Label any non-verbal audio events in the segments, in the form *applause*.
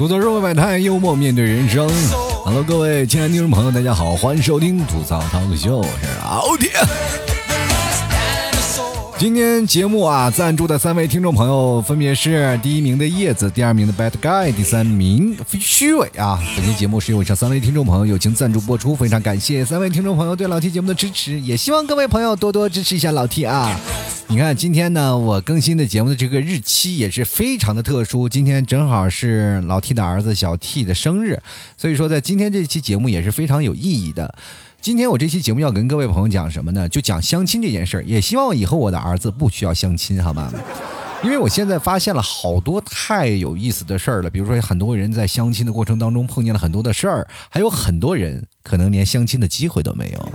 吐槽社会百态，幽默面对人生。Hello，各位亲爱的听众朋友，大家好，欢迎收听吐槽汤秀，我是敖天。今天节目啊，赞助的三位听众朋友分别是第一名的叶子，第二名的 Bad Guy，第三名虚伪啊。本期节目是由以上三位听众朋友友情赞助播出，非常感谢三位听众朋友对老 T 节目的支持，也希望各位朋友多多支持一下老 T 啊。你看今天呢，我更新的节目的这个日期也是非常的特殊，今天正好是老 T 的儿子小 T 的生日，所以说在今天这期节目也是非常有意义的。今天我这期节目要跟各位朋友讲什么呢？就讲相亲这件事儿，也希望以后我的儿子不需要相亲，好吗？*laughs* 因为我现在发现了好多太有意思的事儿了，比如说很多人在相亲的过程当中碰见了很多的事儿，还有很多人可能连相亲的机会都没有。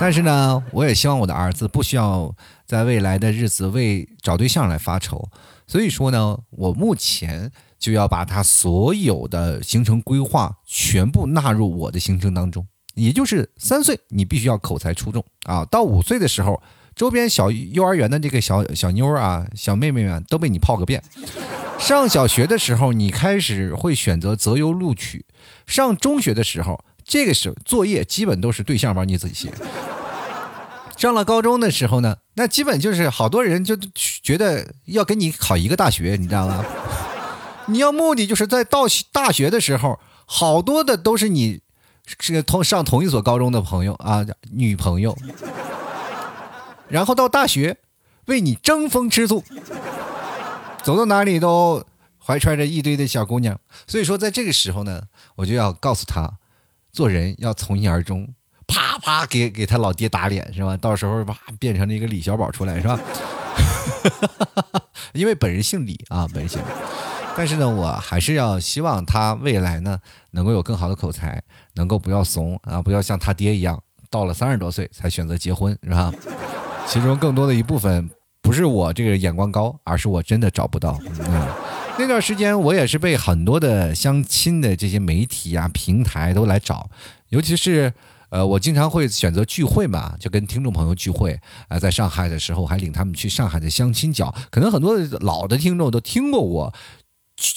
但是呢，我也希望我的儿子不需要在未来的日子为找对象来发愁。所以说呢，我目前就要把他所有的行程规划全部纳入我的行程当中。也就是三岁，你必须要口才出众啊！到五岁的时候，周边小幼儿园的这个小小妞啊、小妹妹们都被你泡个遍。上小学的时候，你开始会选择择优录取；上中学的时候，这个时候作业基本都是对象帮你自己写。上了高中的时候呢，那基本就是好多人就觉得要跟你考一个大学，你知道吗？*laughs* 你要目的就是在到大学的时候，好多的都是你。是同上同一所高中的朋友啊，女朋友，然后到大学为你争风吃醋，走到哪里都怀揣着一堆的小姑娘。所以说，在这个时候呢，我就要告诉他，做人要从一而终，啪啪给给他老爹打脸是吧？到时候啪变成了一个李小宝出来是吧？*laughs* 因为本人姓李啊，本人姓李。但是呢，我还是要希望他未来呢能够有更好的口才，能够不要怂啊，不要像他爹一样，到了三十多岁才选择结婚，是吧？其中更多的一部分不是我这个眼光高，而是我真的找不到。嗯，那段时间我也是被很多的相亲的这些媒体啊平台都来找，尤其是呃，我经常会选择聚会嘛，就跟听众朋友聚会啊，在上海的时候还领他们去上海的相亲角，可能很多老的听众都听过我。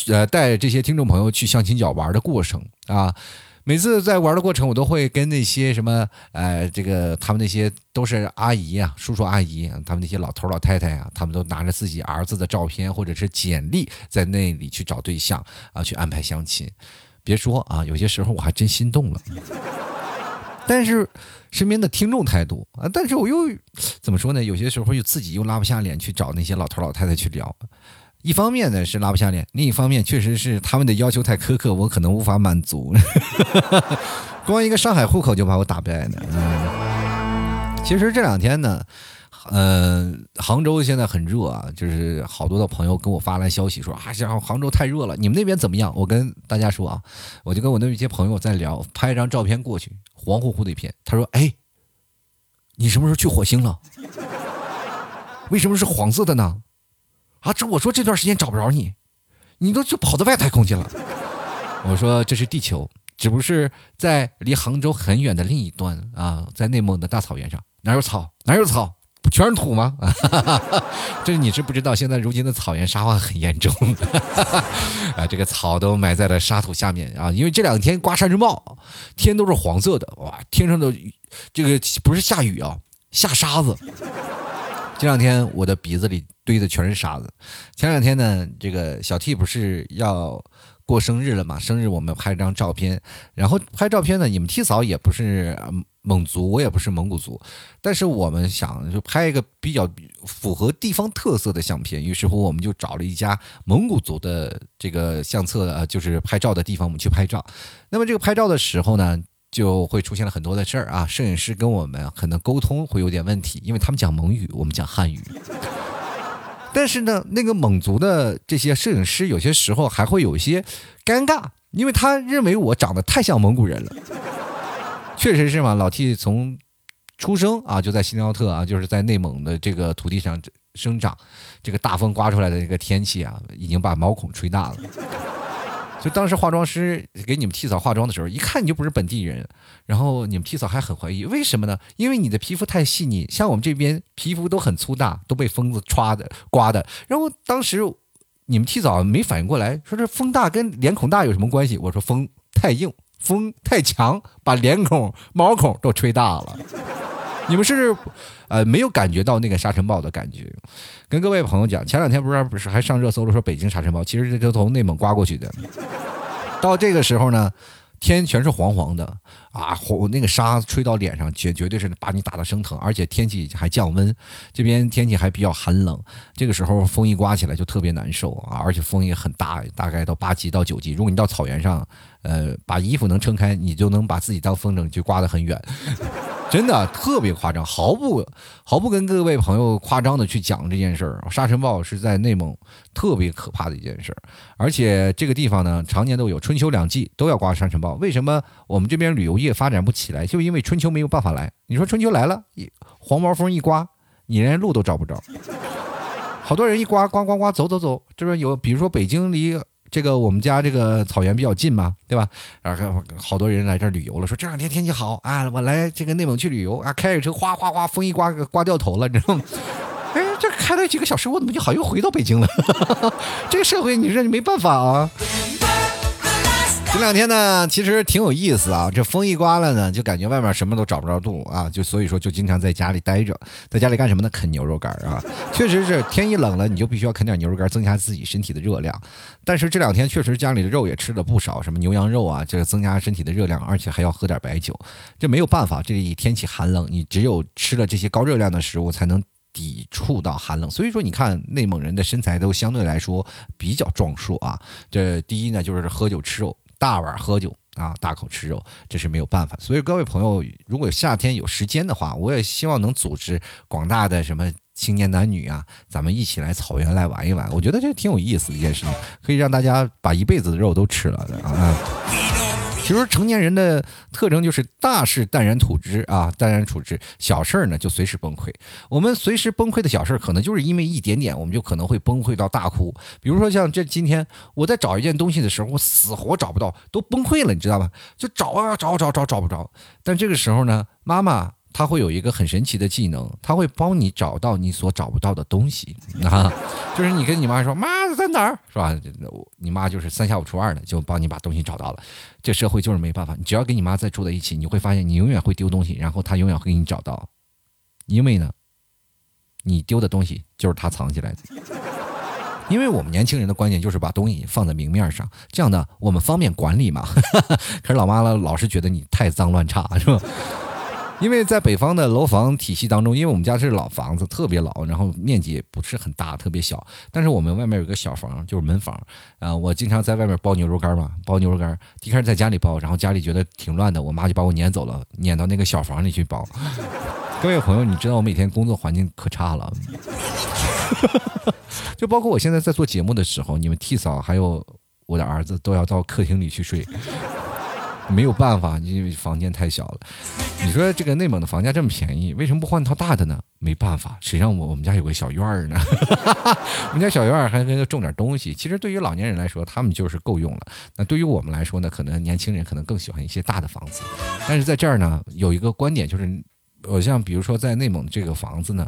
呃，带这些听众朋友去相亲角玩的过程啊，每次在玩的过程，我都会跟那些什么，呃，这个他们那些都是阿姨啊、叔叔阿姨，他们那些老头老太太啊，他们都拿着自己儿子的照片或者是简历，在那里去找对象啊，去安排相亲。别说啊，有些时候我还真心动了。但是身边的听众太多啊，但是我又怎么说呢？有些时候又自己又拉不下脸去找那些老头老太太去聊。一方面呢是拉不下脸，另一方面确实是他们的要求太苛刻，我可能无法满足。*laughs* 光一个上海户口就把我打败了。嗯，其实这两天呢，嗯，杭州现在很热啊，就是好多的朋友跟我发来消息说啊，像杭州太热了，你们那边怎么样？我跟大家说啊，我就跟我那一些朋友在聊，拍一张照片过去，黄乎乎的一片。他说：“哎，你什么时候去火星了？*laughs* 为什么是黄色的呢？”啊，这我说这段时间找不着你，你都就跑到外太空去了。我说这是地球，只不过是在离杭州很远的另一端啊，在内蒙的大草原上，哪有草？哪有草？不全是土吗？*laughs* 这你是不知道，现在如今的草原沙化很严重，*laughs* 啊，这个草都埋在了沙土下面啊，因为这两天刮沙尘暴，天都是黄色的，哇，天上的这个不是下雨啊，下沙子。这两天我的鼻子里堆的全是沙子。前两天呢，这个小 T 不是要过生日了嘛？生日我们拍张照片，然后拍照片呢，你们 T 嫂也不是蒙族，我也不是蒙古族，但是我们想就拍一个比较符合地方特色的相片，于是乎我们就找了一家蒙古族的这个相册呃，就是拍照的地方，我们去拍照。那么这个拍照的时候呢？就会出现了很多的事儿啊！摄影师跟我们可能沟通会有点问题，因为他们讲蒙语，我们讲汉语。*laughs* 但是呢，那个蒙族的这些摄影师有些时候还会有一些尴尬，因为他认为我长得太像蒙古人了。*laughs* 确实是嘛，老 T 从出生啊就在新奥特啊，就是在内蒙的这个土地上生长，这个大风刮出来的这个天气啊，已经把毛孔吹大了。就当时化妆师给你们替嫂化妆的时候，一看你就不是本地人，然后你们替嫂还很怀疑，为什么呢？因为你的皮肤太细腻，像我们这边皮肤都很粗大，都被风子歘的刮的。然后当时你们提早没反应过来，说这风大跟脸孔大有什么关系？我说风太硬，风太强，把脸孔、毛孔都吹大了。你们是呃没有感觉到那个沙尘暴的感觉？跟各位朋友讲，前两天不是不是还上热搜了，说北京沙尘暴，其实是从内蒙刮过去的。到这个时候呢？天全是黄黄的啊，黄那个沙吹到脸上，绝绝对是把你打得生疼，而且天气还降温，这边天气还比较寒冷，这个时候风一刮起来就特别难受啊，而且风也很大，大概到八级到九级。如果你到草原上，呃，把衣服能撑开，你就能把自己当风筝，去刮得很远。真的特别夸张，毫不毫不跟各位朋友夸张的去讲这件事儿。沙尘暴是在内蒙特别可怕的一件事儿，而且这个地方呢，常年都有春秋两季都要刮沙尘暴。为什么我们这边旅游业发展不起来？就因为春秋没有办法来。你说春秋来了，一黄毛风一刮，你连路都找不着。好多人一刮刮刮刮走走走，这边有，比如说北京离。这个我们家这个草原比较近嘛，对吧？然后好多人来这儿旅游了，说这两天天气好啊，我来这个内蒙去旅游啊，开着车哗哗哗，风一刮刮掉头了，你知道吗？*laughs* 哎，这开了几个小时，我怎么就好又回到北京了？*laughs* 这个社会你说你没办法啊。这两天呢，其实挺有意思啊。这风一刮了呢，就感觉外面什么都找不着路啊，就所以说就经常在家里待着，在家里干什么呢？啃牛肉干啊。确实是天一冷了，你就必须要啃点牛肉干，增加自己身体的热量。但是这两天确实家里的肉也吃了不少，什么牛羊肉啊，这个增加身体的热量，而且还要喝点白酒。这没有办法，这一天气寒冷，你只有吃了这些高热量的食物，才能抵触到寒冷。所以说，你看内蒙人的身材都相对来说比较壮硕啊。这第一呢，就是喝酒吃肉。大碗喝酒啊，大口吃肉，这是没有办法。所以各位朋友，如果夏天有时间的话，我也希望能组织广大的什么青年男女啊，咱们一起来草原来玩一玩。我觉得这挺有意思的一件事情，可以让大家把一辈子的肉都吃了的啊。其实成年人的特征就是大事淡然处之啊，淡然处之，小事儿呢就随时崩溃。我们随时崩溃的小事儿，可能就是因为一点点，我们就可能会崩溃到大哭。比如说像这今天我在找一件东西的时候，我死活找不到，都崩溃了，你知道吧？就找啊找找找找不着。但这个时候呢，妈妈。他会有一个很神奇的技能，他会帮你找到你所找不到的东西 *laughs* 啊，就是你跟你妈说妈在哪儿是吧？你妈就是三下五除二的就帮你把东西找到了。这社会就是没办法，你只要跟你妈再住在一起，你会发现你永远会丢东西，然后她永远会给你找到，因为呢，你丢的东西就是她藏起来的。因为我们年轻人的观念就是把东西放在明面上，这样呢我们方便管理嘛。*laughs* 可是老妈呢老是觉得你太脏乱差是吧？因为在北方的楼房体系当中，因为我们家是老房子，特别老，然后面积也不是很大，特别小。但是我们外面有个小房，就是门房啊。我经常在外面包牛肉干嘛，包牛肉干。一开始在家里包，然后家里觉得挺乱的，我妈就把我撵走了，撵到那个小房里去包。*laughs* 各位朋友，你知道我每天工作环境可差了，*laughs* 就包括我现在在做节目的时候，你们替嫂还有我的儿子都要到客厅里去睡。没有办法，因为房间太小了。你说这个内蒙的房价这么便宜，为什么不换套大的呢？没办法，谁让我我们家有个小院儿呢？*laughs* 我们家小院儿还还种点东西。其实对于老年人来说，他们就是够用了。那对于我们来说呢，可能年轻人可能更喜欢一些大的房子。但是在这儿呢，有一个观点就是，我像比如说在内蒙这个房子呢。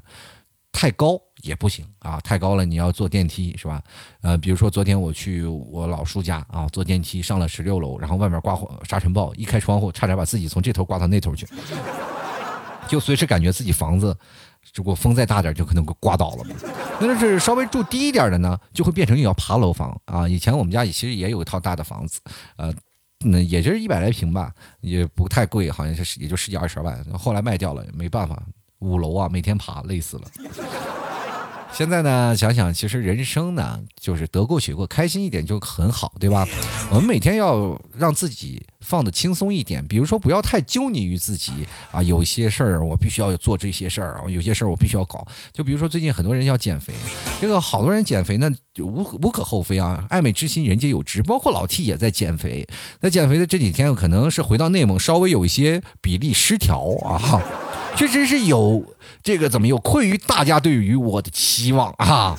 太高也不行啊，太高了你要坐电梯是吧？呃，比如说昨天我去我老叔家啊，坐电梯上了十六楼，然后外面刮沙尘暴，一开窗户差点把自己从这头刮到那头去，*laughs* 就随时感觉自己房子如果风再大点就可能给刮倒了嘛。那是稍微住低一点的呢，就会变成要爬楼房啊。以前我们家其实也有一套大的房子，呃，那也就是一百来平吧，也不太贵，好像是也就十几二十万，后来卖掉了，没办法。五楼啊，每天爬累死了。现在呢，想想其实人生呢，就是得过且过，开心一点就很好，对吧？我们每天要让自己放的轻松一点，比如说不要太揪泥于自己啊。有些事儿我必须要做这些事儿，有些事儿我必须要搞。就比如说最近很多人要减肥，这个好多人减肥呢，无无可厚非啊，爱美之心人皆有之。包括老 T 也在减肥，在减肥的这几天，可能是回到内蒙稍微有一些比例失调啊。确实是有这个怎么有愧于大家对于我的期望啊！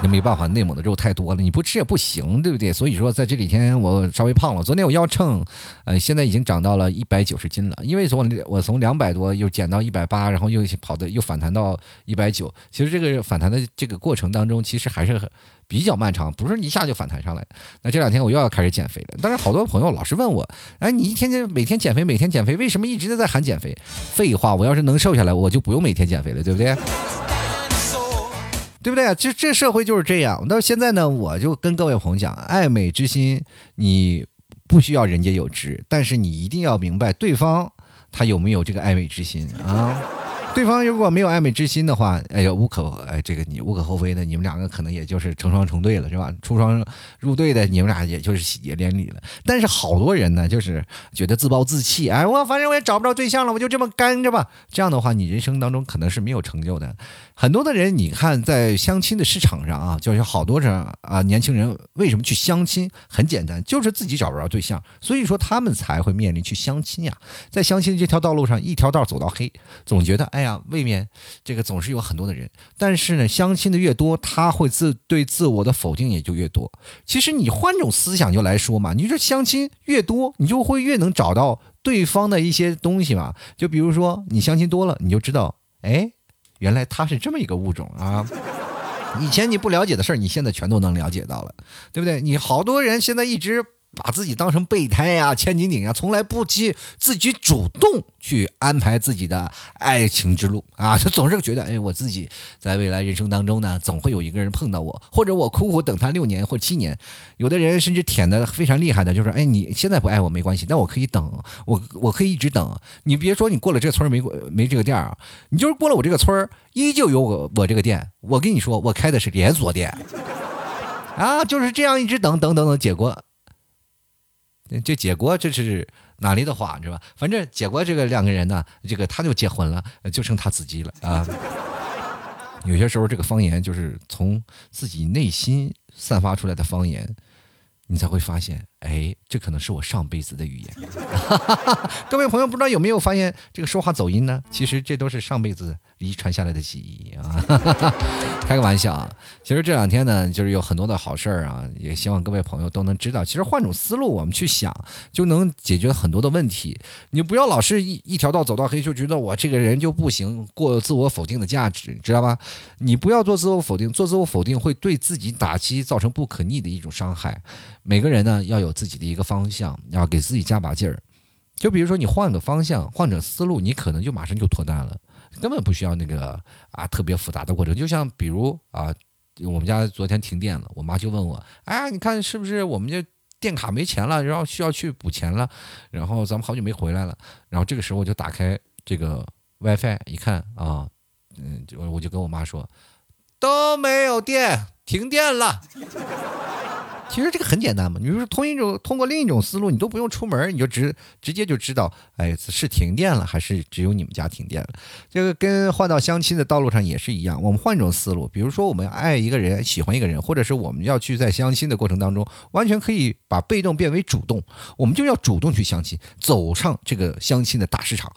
那没办法，内蒙的肉太多了，你不吃也不行，对不对？所以说在这几天我稍微胖了。昨天我腰秤，呃，现在已经涨到了一百九十斤了。因为从我从两百多又减到一百八，然后又跑的又反弹到一百九。其实这个反弹的这个过程当中，其实还是很比较漫长，不是一下就反弹上来。那这两天我又要开始减肥了。但是好多朋友老是问我，哎，你一天天每天减肥，每天减肥，为什么一直都在喊减肥？废话，我要是能瘦下来，我就不用每天减肥了，对不对？对不对？这这社会就是这样。到现在呢，我就跟各位朋友讲，爱美之心，你不需要人皆有之，但是你一定要明白对方他有没有这个爱美之心啊。对方如果没有爱美之心的话，哎呀，无可哎，这个你无可厚非的，你们两个可能也就是成双成对了，是吧？出双入对的，你们俩也就是喜结连理了。但是好多人呢，就是觉得自暴自弃，哎，我反正我也找不着对象了，我就这么干着吧。这样的话，你人生当中可能是没有成就的。很多的人，你看在相亲的市场上啊，就是好多人啊，年轻人为什么去相亲？很简单，就是自己找不着对象，所以说他们才会面临去相亲呀。在相亲这条道路上，一条道走到黑，总觉得哎哎呀，未免这个总是有很多的人。但是呢，相亲的越多，他会自对自我的否定也就越多。其实你换种思想就来说嘛，你说相亲越多，你就会越能找到对方的一些东西嘛。就比如说你相亲多了，你就知道，哎。原来他是这么一个物种啊！*laughs* 以前你不了解的事儿，你现在全都能了解到了，对不对？你好多人现在一直。把自己当成备胎呀、千斤顶呀，从来不去自己主动去安排自己的爱情之路啊！*laughs* 他总是觉得，哎，我自己在未来人生当中呢，总会有一个人碰到我，或者我苦苦等他六年或七年。有的人甚至舔的非常厉害的，就是，哎，你现在不爱我没关系，但我可以等，我我可以一直等。你别说你过了这个村没没这个店啊，你就是过了我这个村儿依旧有我我这个店。我跟你说，我开的是连锁店 *laughs* 啊，就是这样一直等等等等，结果。这结果这是哪里的话是吧？反正结果这个两个人呢，这个他就结婚了，就剩他自己了啊。有些时候这个方言就是从自己内心散发出来的方言，你才会发现，哎，这可能是我上辈子的语言。*laughs* 各位朋友，不知道有没有发现这个说话走音呢？其实这都是上辈子。遗传下来的记忆啊，*laughs* 开个玩笑啊。其实这两天呢，就是有很多的好事儿啊，也希望各位朋友都能知道。其实换种思路，我们去想，就能解决很多的问题。你不要老是一一条道走到黑，就觉得我这个人就不行，过自我否定的价值，知道吧？你不要做自我否定，做自我否定会对自己打击，造成不可逆的一种伤害。每个人呢，要有自己的一个方向，要给自己加把劲儿。就比如说你换个方向，换种思路，你可能就马上就脱单了。根本不需要那个啊特别复杂的过程，就像比如啊，我们家昨天停电了，我妈就问我，哎，你看是不是我们这电卡没钱了，然后需要去补钱了，然后咱们好久没回来了，然后这个时候我就打开这个 WiFi 一看啊，嗯，就我就跟我妈说，都没有电，停电了。其实这个很简单嘛，你说通一种通过另一种思路，你都不用出门，你就直直接就知道，哎，是停电了还是只有你们家停电了？这个跟换到相亲的道路上也是一样，我们换一种思路，比如说我们爱一个人，喜欢一个人，或者是我们要去在相亲的过程当中，完全可以把被动变为主动，我们就要主动去相亲，走上这个相亲的大市场。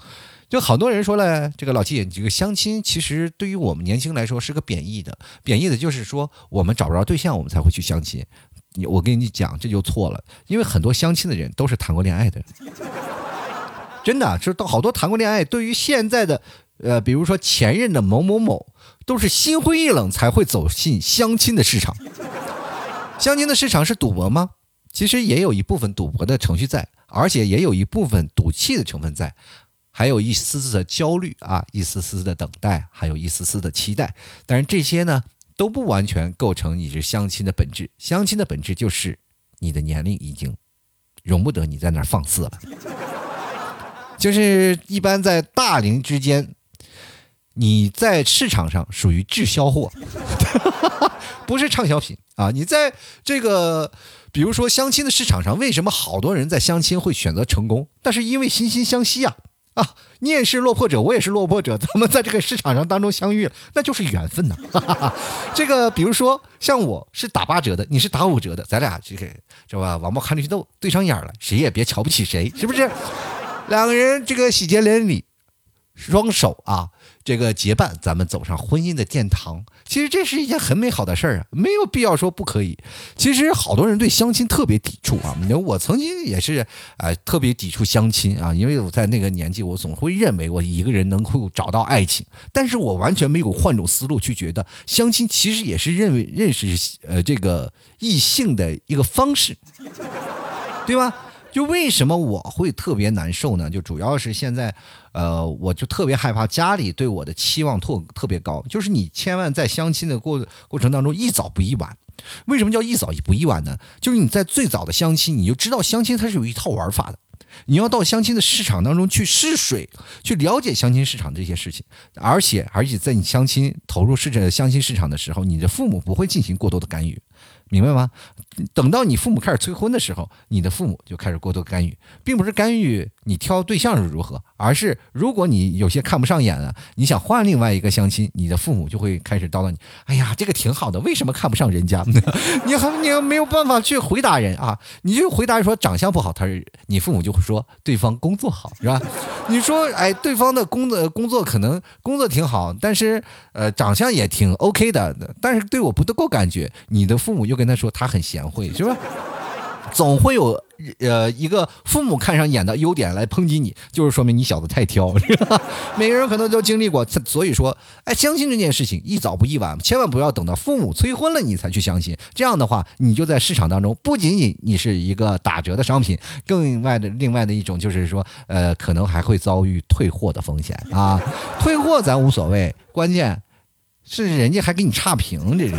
就好多人说了，这个老季，这个相亲其实对于我们年轻来说是个贬义的，贬义的就是说我们找不着对象，我们才会去相亲。你我跟你讲，这就错了，因为很多相亲的人都是谈过恋爱的人，真的，就是到好多谈过恋爱。对于现在的，呃，比如说前任的某某某，都是心灰意冷才会走进相亲的市场。相亲的市场是赌博吗？其实也有一部分赌博的程序在，而且也有一部分赌气的成分在，还有一丝丝的焦虑啊，一丝丝的等待，还有一丝丝的期待。但是这些呢？都不完全构成你是相亲的本质，相亲的本质就是你的年龄已经容不得你在那儿放肆了。就是一般在大龄之间，你在市场上属于滞销货，*laughs* 不是畅销品啊！你在这个比如说相亲的市场上，为什么好多人在相亲会选择成功？但是因为惺惺相惜啊。你也是落魄者，我也是落魄者，咱们在这个市场上当中相遇了，那就是缘分呐。*laughs* 这个，比如说像我是打八折的，你是打五折的，咱俩这个是吧？王八看绿豆对上眼了，谁也别瞧不起谁，是不是？两个人这个喜结连理，双手啊，这个结伴，咱们走上婚姻的殿堂。其实这是一件很美好的事儿啊，没有必要说不可以。其实好多人对相亲特别抵触啊，我曾经也是呃特别抵触相亲啊，因为我在那个年纪，我总会认为我一个人能够找到爱情，但是我完全没有换种思路去觉得相亲其实也是认为认识呃这个异性的一个方式，对吧？就为什么我会特别难受呢？就主要是现在，呃，我就特别害怕家里对我的期望特特别高。就是你千万在相亲的过过程当中一早不一晚。为什么叫一早不一晚呢？就是你在最早的相亲，你就知道相亲它是有一套玩法的。你要到相亲的市场当中去试水，去了解相亲市场这些事情。而且而且在你相亲投入市场相亲市场的时候，你的父母不会进行过多的干预。明白吗？等到你父母开始催婚的时候，你的父母就开始过多干预，并不是干预你挑对象是如何，而是如果你有些看不上眼了，你想换另外一个相亲，你的父母就会开始叨叨你。哎呀，这个挺好的，为什么看不上人家？*laughs* 你还你没有办法去回答人啊？你就回答说长相不好，他是你父母就会说对方工作好，是吧？你说哎，对方的工作工作可能工作挺好，但是呃长相也挺 OK 的，但是对我不够感觉，你的父母又。跟他说他很贤，会是吧？总会有呃一个父母看上眼的优点来抨击你，就是说明你小子太挑。每个人可能都经历过，所以说，哎，相亲这件事情一早不一晚，千万不要等到父母催婚了你才去相亲。这样的话，你就在市场当中不仅仅你是一个打折的商品，更外的另外的一种就是说，呃，可能还会遭遇退货的风险啊。退货咱无所谓，关键是人家还给你差评，这是。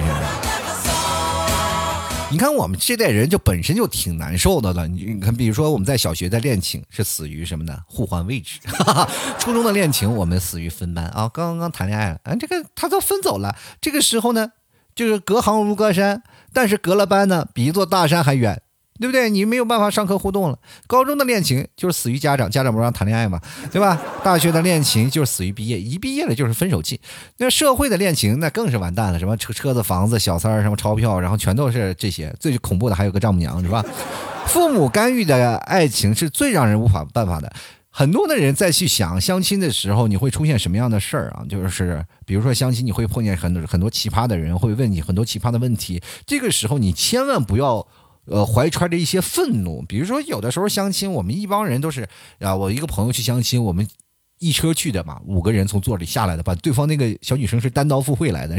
你看我们这代人就本身就挺难受的了。你你看，比如说我们在小学的恋情是死于什么呢？互换位置。*laughs* 初中的恋情我们死于分班啊，刚刚谈恋爱了，啊，这个他都分走了。这个时候呢，就是隔行如隔山，但是隔了班呢，比一座大山还远。对不对？你没有办法上课互动了。高中的恋情就是死于家长，家长不让谈恋爱嘛，对吧？*laughs* 大学的恋情就是死于毕业，一毕业了就是分手季。那社会的恋情那更是完蛋了，什么车车子、房子、小三儿、什么钞票，然后全都是这些。最恐怖的还有个丈母娘，是吧？*laughs* 父母干预的爱情是最让人无法办法的。很多的人在去想相亲的时候，你会出现什么样的事儿啊？就是比如说相亲，你会碰见很多很多奇葩的人，会问你很多奇葩的问题。这个时候你千万不要。呃，怀揣着一些愤怒，比如说有的时候相亲，我们一帮人都是啊，我一个朋友去相亲，我们一车去的嘛，五个人从座里下来的，把对方那个小女生是单刀赴会来的，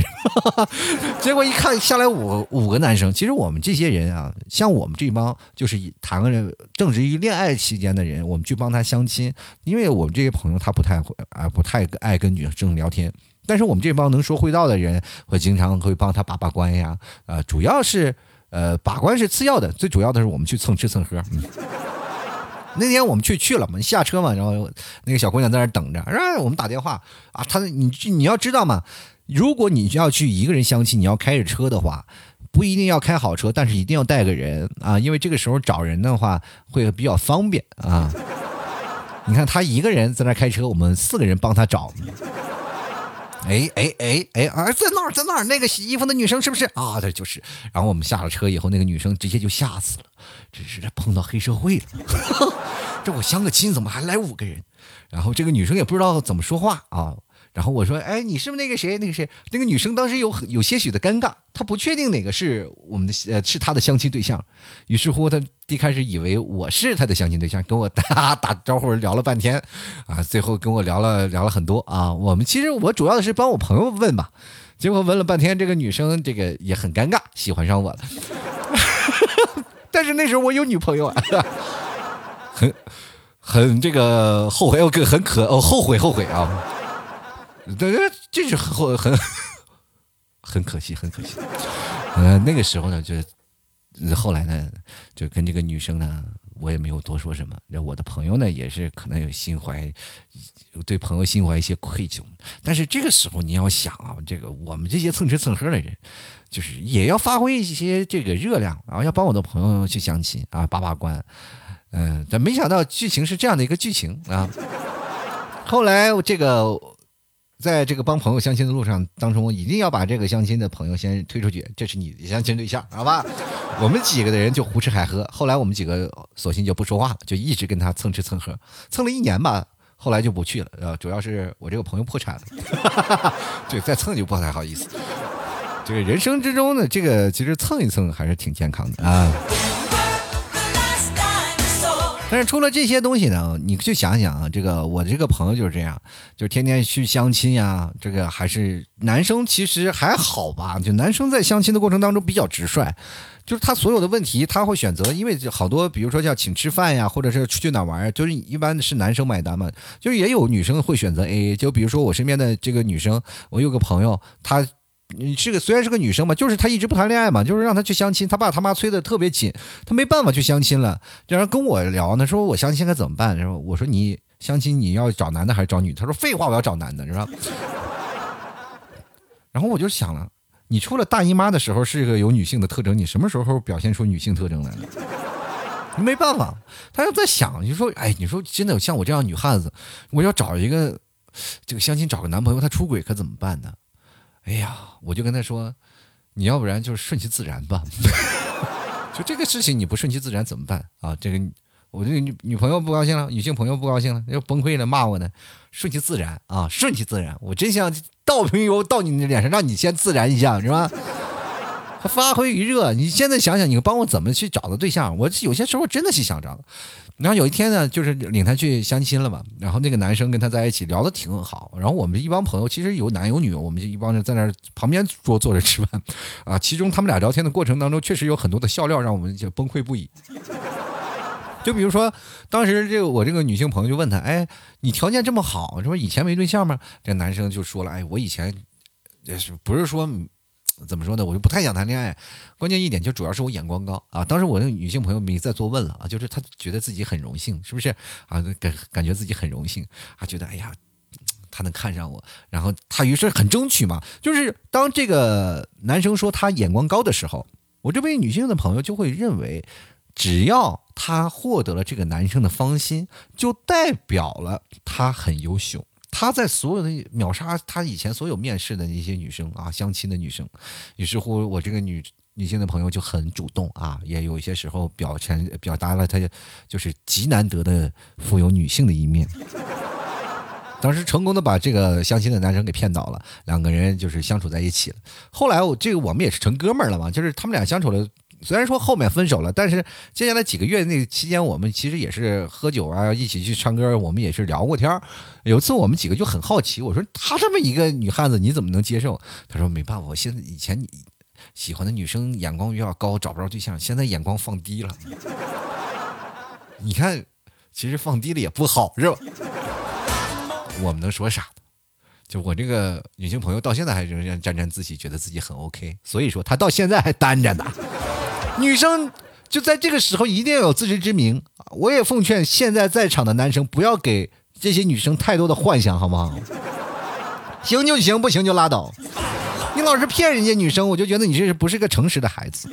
*laughs* 结果一看下来五五个男生，其实我们这些人啊，像我们这帮就是谈个人正值于恋爱期间的人，我们去帮他相亲，因为我们这些朋友他不太会啊，不太爱跟女生聊天，但是我们这帮能说会道的人，会经常会帮他把把关呀，啊，主要是。呃，把关是次要的，最主要的是我们去蹭吃蹭喝。那天我们去去了，嘛下车嘛，然后那个小姑娘在那等着，然后我们打电话啊，她你你要知道嘛，如果你要去一个人相亲，你要开着车的话，不一定要开好车，但是一定要带个人啊，因为这个时候找人的话会比较方便啊。你看他一个人在那开车，我们四个人帮他找。哎哎哎哎啊，在那儿，在那儿，那个洗衣服的女生是不是啊？对，就是。然后我们下了车以后，那个女生直接就吓死了，这是碰到黑社会了。*laughs* 这我相个亲，怎么还来五个人？然后这个女生也不知道怎么说话啊。然后我说：“哎，你是不是那个谁？那个谁？那个女生当时有很有些许的尴尬，她不确定哪个是我们的呃是她的相亲对象。于是乎，她一开始以为我是她的相亲对象，跟我打打招呼聊了半天，啊，最后跟我聊了聊了很多啊。我们其实我主要的是帮我朋友问吧，结果问了半天，这个女生这个也很尴尬，喜欢上我了。*laughs* 但是那时候我有女朋友啊，*laughs* 很很这个后悔，我很可哦后悔后悔啊。”对对，这是很很 *laughs* 很可惜，很可惜。呃，那个时候呢，就是后来呢，就跟这个女生呢，我也没有多说什么。那我的朋友呢，也是可能有心怀，对朋友心怀一些愧疚。但是这个时候你要想啊，这个我们这些蹭吃蹭喝的人，就是也要发挥一些这个热量啊，要帮我的朋友去相亲啊，把把关。嗯，但没想到剧情是这样的一个剧情啊。后来这个。在这个帮朋友相亲的路上当中，一定要把这个相亲的朋友先推出去，这是你的相亲对象，好吧？*laughs* 我们几个的人就胡吃海喝。后来我们几个索性就不说话了，就一直跟他蹭吃蹭喝，蹭了一年吧。后来就不去了，呃，主要是我这个朋友破产了，*laughs* 对，再蹭就不太好意思。这个人生之中呢，这个其实蹭一蹭还是挺健康的啊。但是除了这些东西呢，你去想想啊，这个我这个朋友就是这样，就天天去相亲呀。这个还是男生其实还好吧，就男生在相亲的过程当中比较直率，就是他所有的问题他会选择，因为好多比如说叫请吃饭呀，或者是出去哪玩，就是一般是男生买单嘛，就是也有女生会选择 A A。就比如说我身边的这个女生，我有个朋友，她。你是个虽然是个女生嘛，就是她一直不谈恋爱嘛，就是让她去相亲，她爸她妈催的特别紧，她没办法去相亲了。然后跟我聊呢，说我相亲该怎么办？然后我说你相亲你要找男的还是找女？她说废话，我要找男的，是吧？*laughs* 然后我就想了，你除了大姨妈的时候是一个有女性的特征，你什么时候表现出女性特征来了？*laughs* 没办法，他就在想，你说哎，你说真的像我这样女汉子，我要找一个这个相亲找个男朋友，他出轨可怎么办呢？哎呀，我就跟他说，你要不然就顺其自然吧。*laughs* 就这个事情你不顺其自然怎么办啊？这个我这个女女朋友不高兴了，女性朋友不高兴了，要崩溃了，骂我呢。顺其自然啊，顺其自然。我真想倒瓶油到你的脸上，让你先自燃一下，是吧？发挥余热。你现在想想，你帮我怎么去找的对象？我有些时候真的是想找。然后有一天呢，就是领他去相亲了嘛。然后那个男生跟他在一起聊的挺好。然后我们一帮朋友，其实有男有女，我们就一帮人在那旁边桌坐着吃饭。啊，其中他们俩聊天的过程当中，确实有很多的笑料，让我们就崩溃不已。就比如说，当时这个我这个女性朋友就问他：“哎，你条件这么好，这不以前没对象吗？”这男生就说了：“哎，我以前也是不是说。”怎么说呢？我就不太想谈恋爱，关键一点就主要是我眼光高啊。当时我那个女性朋友没再做问了啊，就是她觉得自己很荣幸，是不是啊？感感觉自己很荣幸啊，觉得哎呀，他能看上我，然后他于是很争取嘛。就是当这个男生说他眼光高的时候，我这位女性的朋友就会认为，只要他获得了这个男生的芳心，就代表了他很优秀。他在所有的秒杀他以前所有面试的那些女生啊，相亲的女生，于是乎我这个女女性的朋友就很主动啊，也有一些时候表现表达了她就是极难得的富有女性的一面。当时成功的把这个相亲的男生给骗倒了，两个人就是相处在一起了。后来我这个我们也是成哥们儿了嘛，就是他们俩相处了。虽然说后面分手了，但是接下来几个月那期间，我们其实也是喝酒啊，一起去唱歌，我们也是聊过天有一次我们几个就很好奇，我说她这么一个女汉子，你怎么能接受？他说没办法，我现在以前喜欢的女生眼光比较高，找不着对象，现在眼光放低了。你看，其实放低了也不好，是吧？我们能说啥？就我这个女性朋友到现在还仍然沾沾自喜，觉得自己很 OK，所以说她到现在还单着呢。女生就在这个时候一定要有自知之明。我也奉劝现在在场的男生不要给这些女生太多的幻想，好不好？*laughs* 行就行，不行就拉倒。你老是骗人家女生，我就觉得你这是不是个诚实的孩子，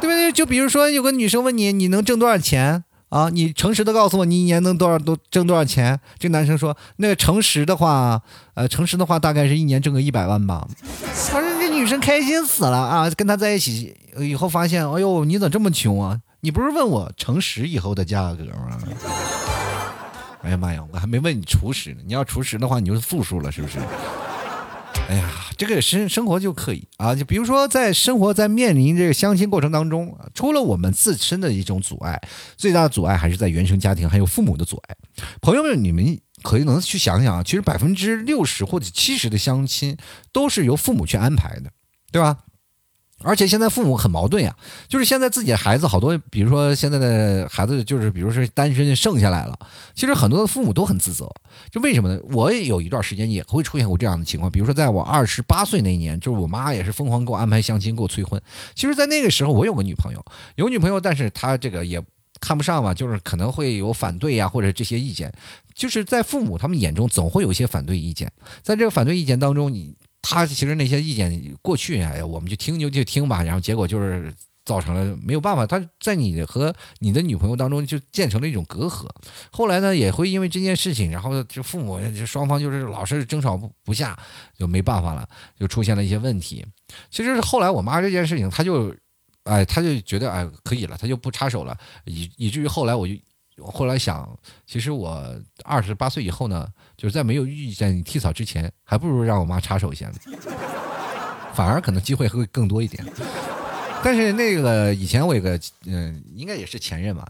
对不对？就比如说有个女生问你，你能挣多少钱啊？你诚实的告诉我，你一年能多少多挣多少钱？这男生说，那个诚实的话，呃，诚实的话大概是一年挣个一百万吧。女生开心死了啊，跟他在一起。以后发现，哎呦，你怎么这么穷啊？你不是问我诚实以后的价格吗？哎呀妈呀，我还没问你厨师呢。你要厨师的话，你就是负数了，是不是？哎呀，这个生生活就可以啊。就比如说，在生活在面临这个相亲过程当中，除了我们自身的一种阻碍，最大的阻碍还是在原生家庭还有父母的阻碍。朋友们，你们可以能去想想啊，其实百分之六十或者七十的相亲都是由父母去安排的，对吧？而且现在父母很矛盾呀，就是现在自己的孩子好多，比如说现在的孩子就是，比如说单身剩下来了，其实很多的父母都很自责，就为什么呢？我也有一段时间也会出现过这样的情况，比如说在我二十八岁那一年，就是我妈也是疯狂给我安排相亲，给我催婚。其实，在那个时候我有个女朋友，有女朋友，但是她这个也看不上嘛，就是可能会有反对呀，或者这些意见，就是在父母他们眼中总会有一些反对意见，在这个反对意见当中，你。他其实那些意见过去，哎呀，我们就听就就听吧，然后结果就是造成了没有办法，他在你和你的女朋友当中就建成了一种隔阂。后来呢，也会因为这件事情，然后就父母就双方就是老是争吵不不下，就没办法了，就出现了一些问题。其实后来我妈这件事情，她就，哎，她就觉得哎可以了，她就不插手了，以以至于后来我就。我后来想，其实我二十八岁以后呢，就是在没有遇见你剃草之前，还不如让我妈插手一下呢，反而可能机会会更多一点。但是那个以前我有个嗯，应该也是前任吧。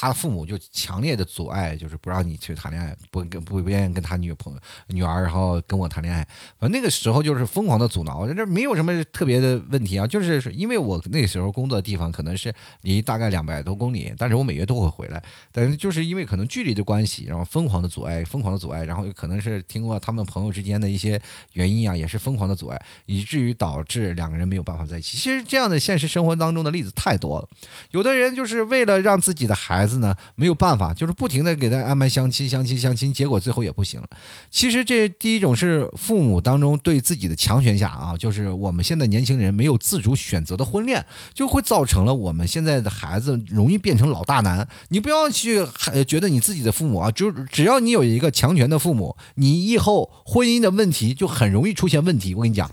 他父母就强烈的阻碍，就是不让你去谈恋爱，不跟不不愿意跟他女朋友女儿，然后跟我谈恋爱。反正那个时候就是疯狂的阻挠，这没有什么特别的问题啊，就是因为我那时候工作的地方可能是离大概两百多公里，但是我每月都会回来。但是就是因为可能距离的关系，然后疯狂的阻碍，疯狂的阻碍，然后可能是听过他们朋友之间的一些原因啊，也是疯狂的阻碍，以至于导致两个人没有办法在一起。其实这样的现实生活当中的例子太多了，有的人就是为了让自己的孩子。子呢没有办法，就是不停的给他安排相亲、相亲、相亲，结果最后也不行了。其实这第一种是父母当中对自己的强权下啊，就是我们现在年轻人没有自主选择的婚恋，就会造成了我们现在的孩子容易变成老大难。你不要去觉得你自己的父母啊，就只要你有一个强权的父母，你以后婚姻的问题就很容易出现问题。我跟你讲，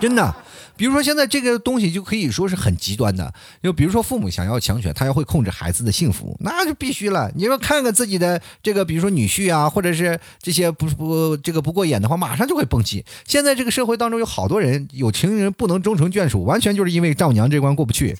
真的。比如说，现在这个东西就可以说是很极端的，就比如说父母想要强权，他要会控制孩子的幸福，那就必须了。你说看看自己的这个，比如说女婿啊，或者是这些不不这个不过眼的话，马上就会蹦起。现在这个社会当中有好多人，有情人不能终成眷属，完全就是因为丈母娘这关过不去。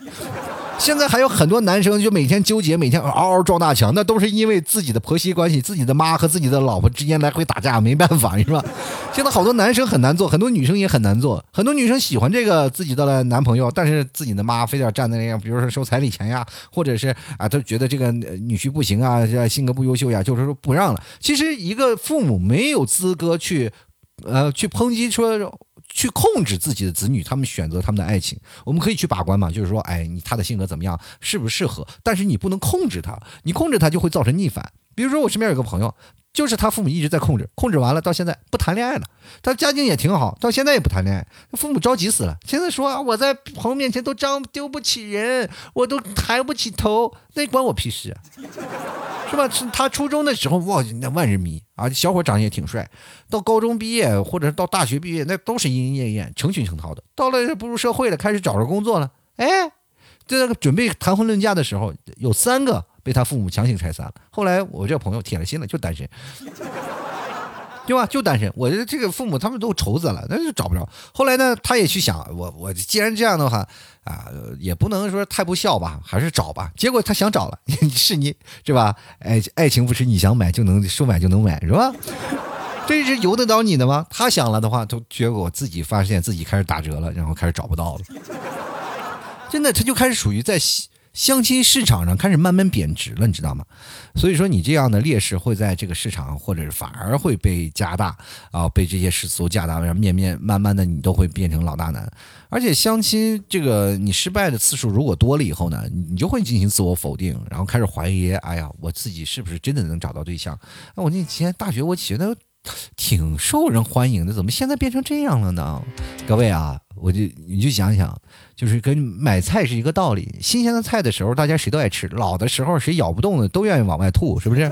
现在还有很多男生就每天纠结，每天嗷嗷撞大墙，那都是因为自己的婆媳关系，自己的妈和自己的老婆之间来回打架，没办法，是吧？*laughs* 现在好多男生很难做，很多女生也很难做。很多女生喜欢这个自己的男朋友，但是自己的妈非得站在那样，比如说收彩礼钱呀，或者是啊，都觉得这个女婿不行啊，性格不优秀呀，就是说不让了。其实一个父母没有资格去，呃，去抨击说。去控制自己的子女，他们选择他们的爱情，我们可以去把关嘛？就是说，哎，你他的性格怎么样，适不适合？但是你不能控制他，你控制他就会造成逆反。比如说，我身边有个朋友，就是他父母一直在控制，控制完了到现在不谈恋爱了。他家境也挺好，到现在也不谈恋爱，父母着急死了。现在说啊我在朋友面前都张丢不起人，我都抬不起头，那关我屁事啊。是吧？他初中的时候，哇，那万人迷啊！小伙长得也挺帅。到高中毕业或者是到大学毕业，那都是莺莺燕燕、成群成套的。到了步入社会了，开始找着工作了，哎，在那个准备谈婚论嫁的时候，有三个被他父母强行拆散了。后来我这朋友铁了心了，就单身。对吧？就单身。我这这个父母他们都愁死了，那就找不着。后来呢，他也去想，我我既然这样的话啊，也不能说太不孝吧，还是找吧。结果他想找了，*laughs* 是你是吧？爱爱情不是你想买就能说买就能买是吧？这是由得到你的吗？他想了的话，都结果自己发现自己开始打折了，然后开始找不到了。真的，他就开始属于在。相亲市场上开始慢慢贬值了，你知道吗？所以说你这样的劣势会在这个市场，或者是反而会被加大啊，被这些世俗加大，然后面面慢慢的你都会变成老大难。而且相亲这个你失败的次数如果多了以后呢，你就会进行自我否定，然后开始怀疑，哎呀，我自己是不是真的能找到对象？那我那以前大学我觉得挺受人欢迎的，怎么现在变成这样了呢？各位啊，我就你就想想。就是跟买菜是一个道理，新鲜的菜的时候，大家谁都爱吃；老的时候，谁咬不动的都愿意往外吐，是不是？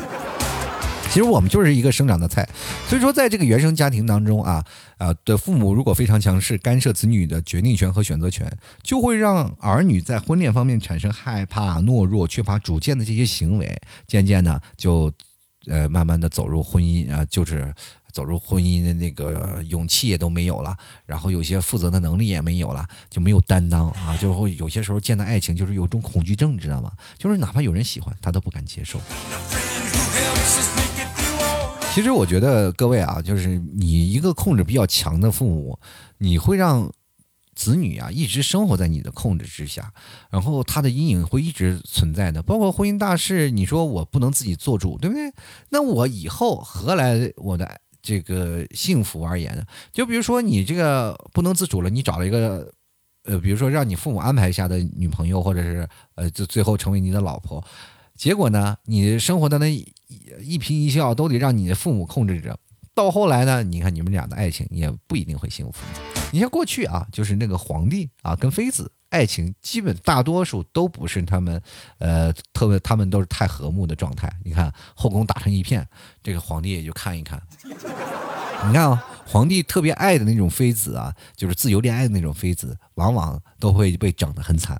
其实我们就是一个生长的菜，所以说，在这个原生家庭当中啊啊的父母如果非常强势，干涉子女的决定权和选择权，就会让儿女在婚恋方面产生害怕、懦弱、缺乏主见的这些行为，渐渐的就呃慢慢的走入婚姻啊，就是。走入婚姻的那个勇气也都没有了，然后有些负责的能力也没有了，就没有担当啊，就会有些时候见到爱情就是有种恐惧症，你知道吗？就是哪怕有人喜欢他都不敢接受。其实我觉得各位啊，就是你一个控制比较强的父母，你会让子女啊一直生活在你的控制之下，然后他的阴影会一直存在的。包括婚姻大事，你说我不能自己做主，对不对？那我以后何来我的？这个幸福而言呢，就比如说你这个不能自主了，你找了一个，呃，比如说让你父母安排一下的女朋友，或者是呃，就最后成为你的老婆，结果呢，你生活的那一颦一笑都得让你的父母控制着，到后来呢，你看你们俩的爱情也不一定会幸福。你像过去啊，就是那个皇帝啊跟妃子。爱情基本大多数都不是他们，呃，特别他们都是太和睦的状态。你看后宫打成一片，这个皇帝也就看一看。你看啊，皇帝特别爱的那种妃子啊，就是自由恋爱的那种妃子，往往都会被整得很惨。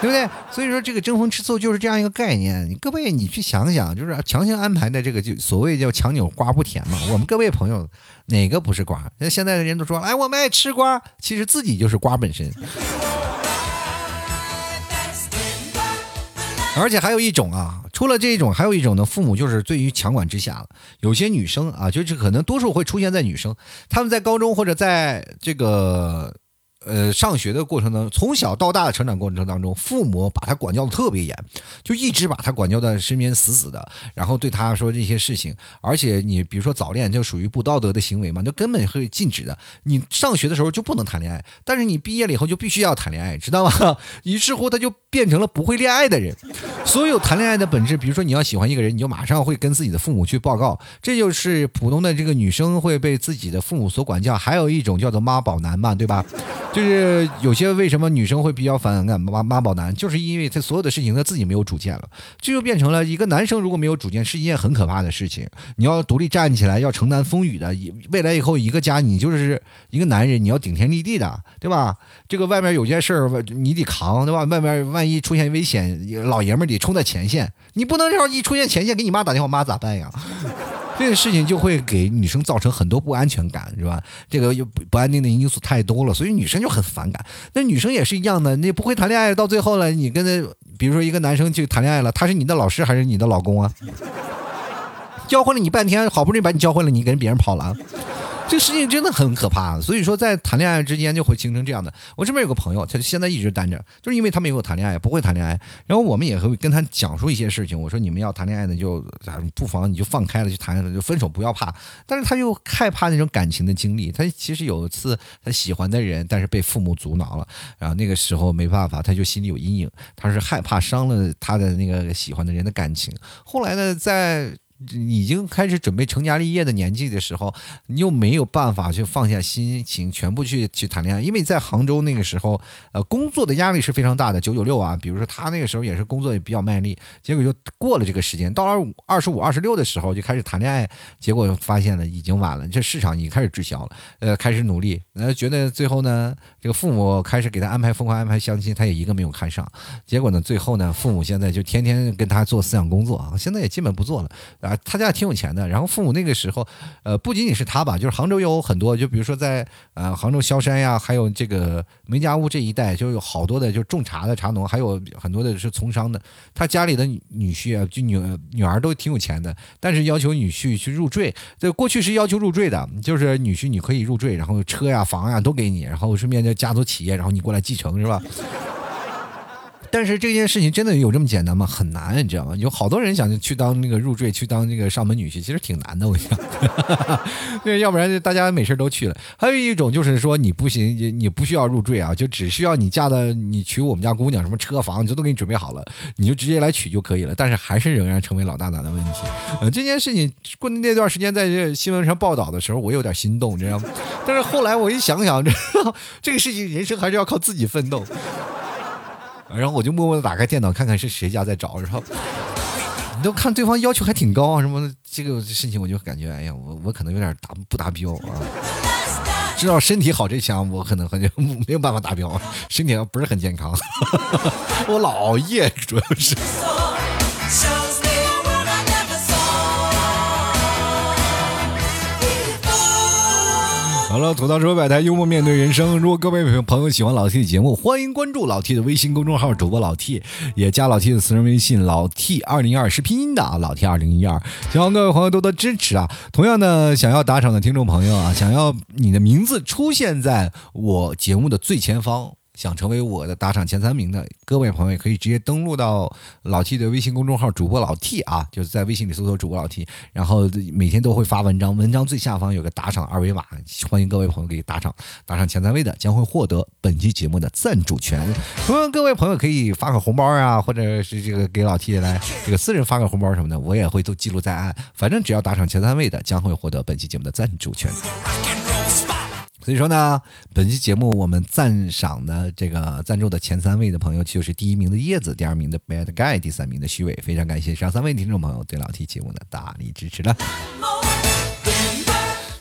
对不对？所以说这个争风吃醋就是这样一个概念。各位你去想想，就是强行安排的这个就所谓叫强扭瓜不甜嘛。我们各位朋友哪个不是瓜？那现在的人都说，哎，我们爱吃瓜，其实自己就是瓜本身。而且还有一种啊，除了这种，还有一种呢，父母就是对于强管之下了。有些女生啊，就是可能多数会出现在女生，她们在高中或者在这个。呃，上学的过程当中，从小到大的成长过程当中，父母把他管教的特别严，就一直把他管教的身边死死的，然后对他说这些事情。而且你比如说早恋就属于不道德的行为嘛，就根本会禁止的。你上学的时候就不能谈恋爱，但是你毕业了以后就必须要谈恋爱，知道吗？*laughs* 于是乎他就变成了不会恋爱的人。所有谈恋爱的本质，比如说你要喜欢一个人，你就马上会跟自己的父母去报告，这就是普通的这个女生会被自己的父母所管教。还有一种叫做妈宝男嘛，对吧？就是有些为什么女生会比较反感妈妈宝男，就是因为他所有的事情他自己没有主见了，这就变成了一个男生如果没有主见是一件很可怕的事情。你要独立站起来，要承担风雨的。未来以后一个家，你就是一个男人，你要顶天立地的，对吧？这个外面有件事儿，你得扛，对吧？外面万一出现危险，老爷们儿得冲在前线，你不能让一出现前线给你妈打电话，妈咋办呀？这个事情就会给女生造成很多不安全感，是吧？这个又不安定的因素太多了，所以女生就很反感。那女生也是一样的，你不会谈恋爱，到最后了，你跟那，比如说一个男生去谈恋爱了，他是你的老师还是你的老公啊？*laughs* 教会了你半天，好不容易把你教会了，你跟别人跑了。这个事情真的很可怕，所以说在谈恋爱之间就会形成这样的。我这边有个朋友，他现在一直单着，就是因为他没有谈恋爱，不会谈恋爱。然后我们也会跟他讲述一些事情，我说你们要谈恋爱的就不妨你就放开了去谈，就分手不要怕。但是他又害怕那种感情的经历。他其实有一次他喜欢的人，但是被父母阻挠了，然后那个时候没办法，他就心里有阴影，他是害怕伤了他的那个喜欢的人的感情。后来呢，在。已经开始准备成家立业的年纪的时候，你又没有办法去放下心情，全部去去谈恋爱，因为在杭州那个时候，呃，工作的压力是非常大的，九九六啊。比如说他那个时候也是工作也比较卖力，结果就过了这个时间，到了二十五、二十六的时候就开始谈恋爱，结果发现了已经晚了，这市场已经开始滞销了。呃，开始努力，呃，觉得最后呢，这个父母开始给他安排疯狂安排相亲，他也一个没有看上。结果呢，最后呢，父母现在就天天跟他做思想工作啊，现在也基本不做了。啊，他家挺有钱的，然后父母那个时候，呃，不仅仅是他吧，就是杭州有很多，就比如说在呃杭州萧山呀，还有这个梅家坞这一带，就有好多的就种茶的茶农，还有很多的是从商的。他家里的女婿啊，就女女儿都挺有钱的，但是要求女婿去入赘。这过去是要求入赘的，就是女婿你可以入赘，然后车呀房呀都给你，然后顺便就家族企业，然后你过来继承，是吧？但是这件事情真的有这么简单吗？很难，你知道吗？有好多人想去当那个入赘，去当那个上门女婿，其实挺难的。我想，*laughs* 对，要不然大家没事都去了。还有一种就是说你不行，你你不需要入赘啊，就只需要你嫁的，你娶我们家姑娘，什么车房，这都给你准备好了，你就直接来娶就可以了。但是还是仍然成为老大难的问题。呃，这件事情过那段时间在这新闻上报道的时候，我有点心动，你知道吗？但是后来我一想想，这 *laughs* 这个事情人生还是要靠自己奋斗。然后我就默默的打开电脑，看看是谁家在找。然后你都看对方要求还挺高啊，什么的这个事情我就感觉，哎呀，我我可能有点达不达标啊。知道身体好这项，我可能很 *laughs* 没有办法达标，身体不是很健康，*laughs* 我老熬夜主要是。好了，吐槽说百态，幽默面对人生。如果各位朋友喜欢老 T 的节目，欢迎关注老 T 的微信公众号，主播老 T，也加老 T 的私人微信老 T 二零一二是拼音的啊，老 T 二零一二。希望各位朋友多多支持啊！同样呢，想要打赏的听众朋友啊，想要你的名字出现在我节目的最前方。想成为我的打赏前三名的各位朋友，可以直接登录到老 T 的微信公众号，主播老 T 啊，就是在微信里搜索主播老 T，然后每天都会发文章，文章最下方有个打赏二维码，欢迎各位朋友给打赏，打赏前三位的将会获得本期节目的赞助权。同样，各位朋友可以发个红包啊，或者是这个给老 T 来这个私人发个红包什么的，我也会都记录在案。反正只要打赏前三位的，将会获得本期节目的赞助权。所以说呢，本期节目我们赞赏的这个赞助的前三位的朋友，就是第一名的叶子，第二名的 Bad Guy，第三名的虚伪。非常感谢上三位听众朋友对老 T 节目的大力支持了。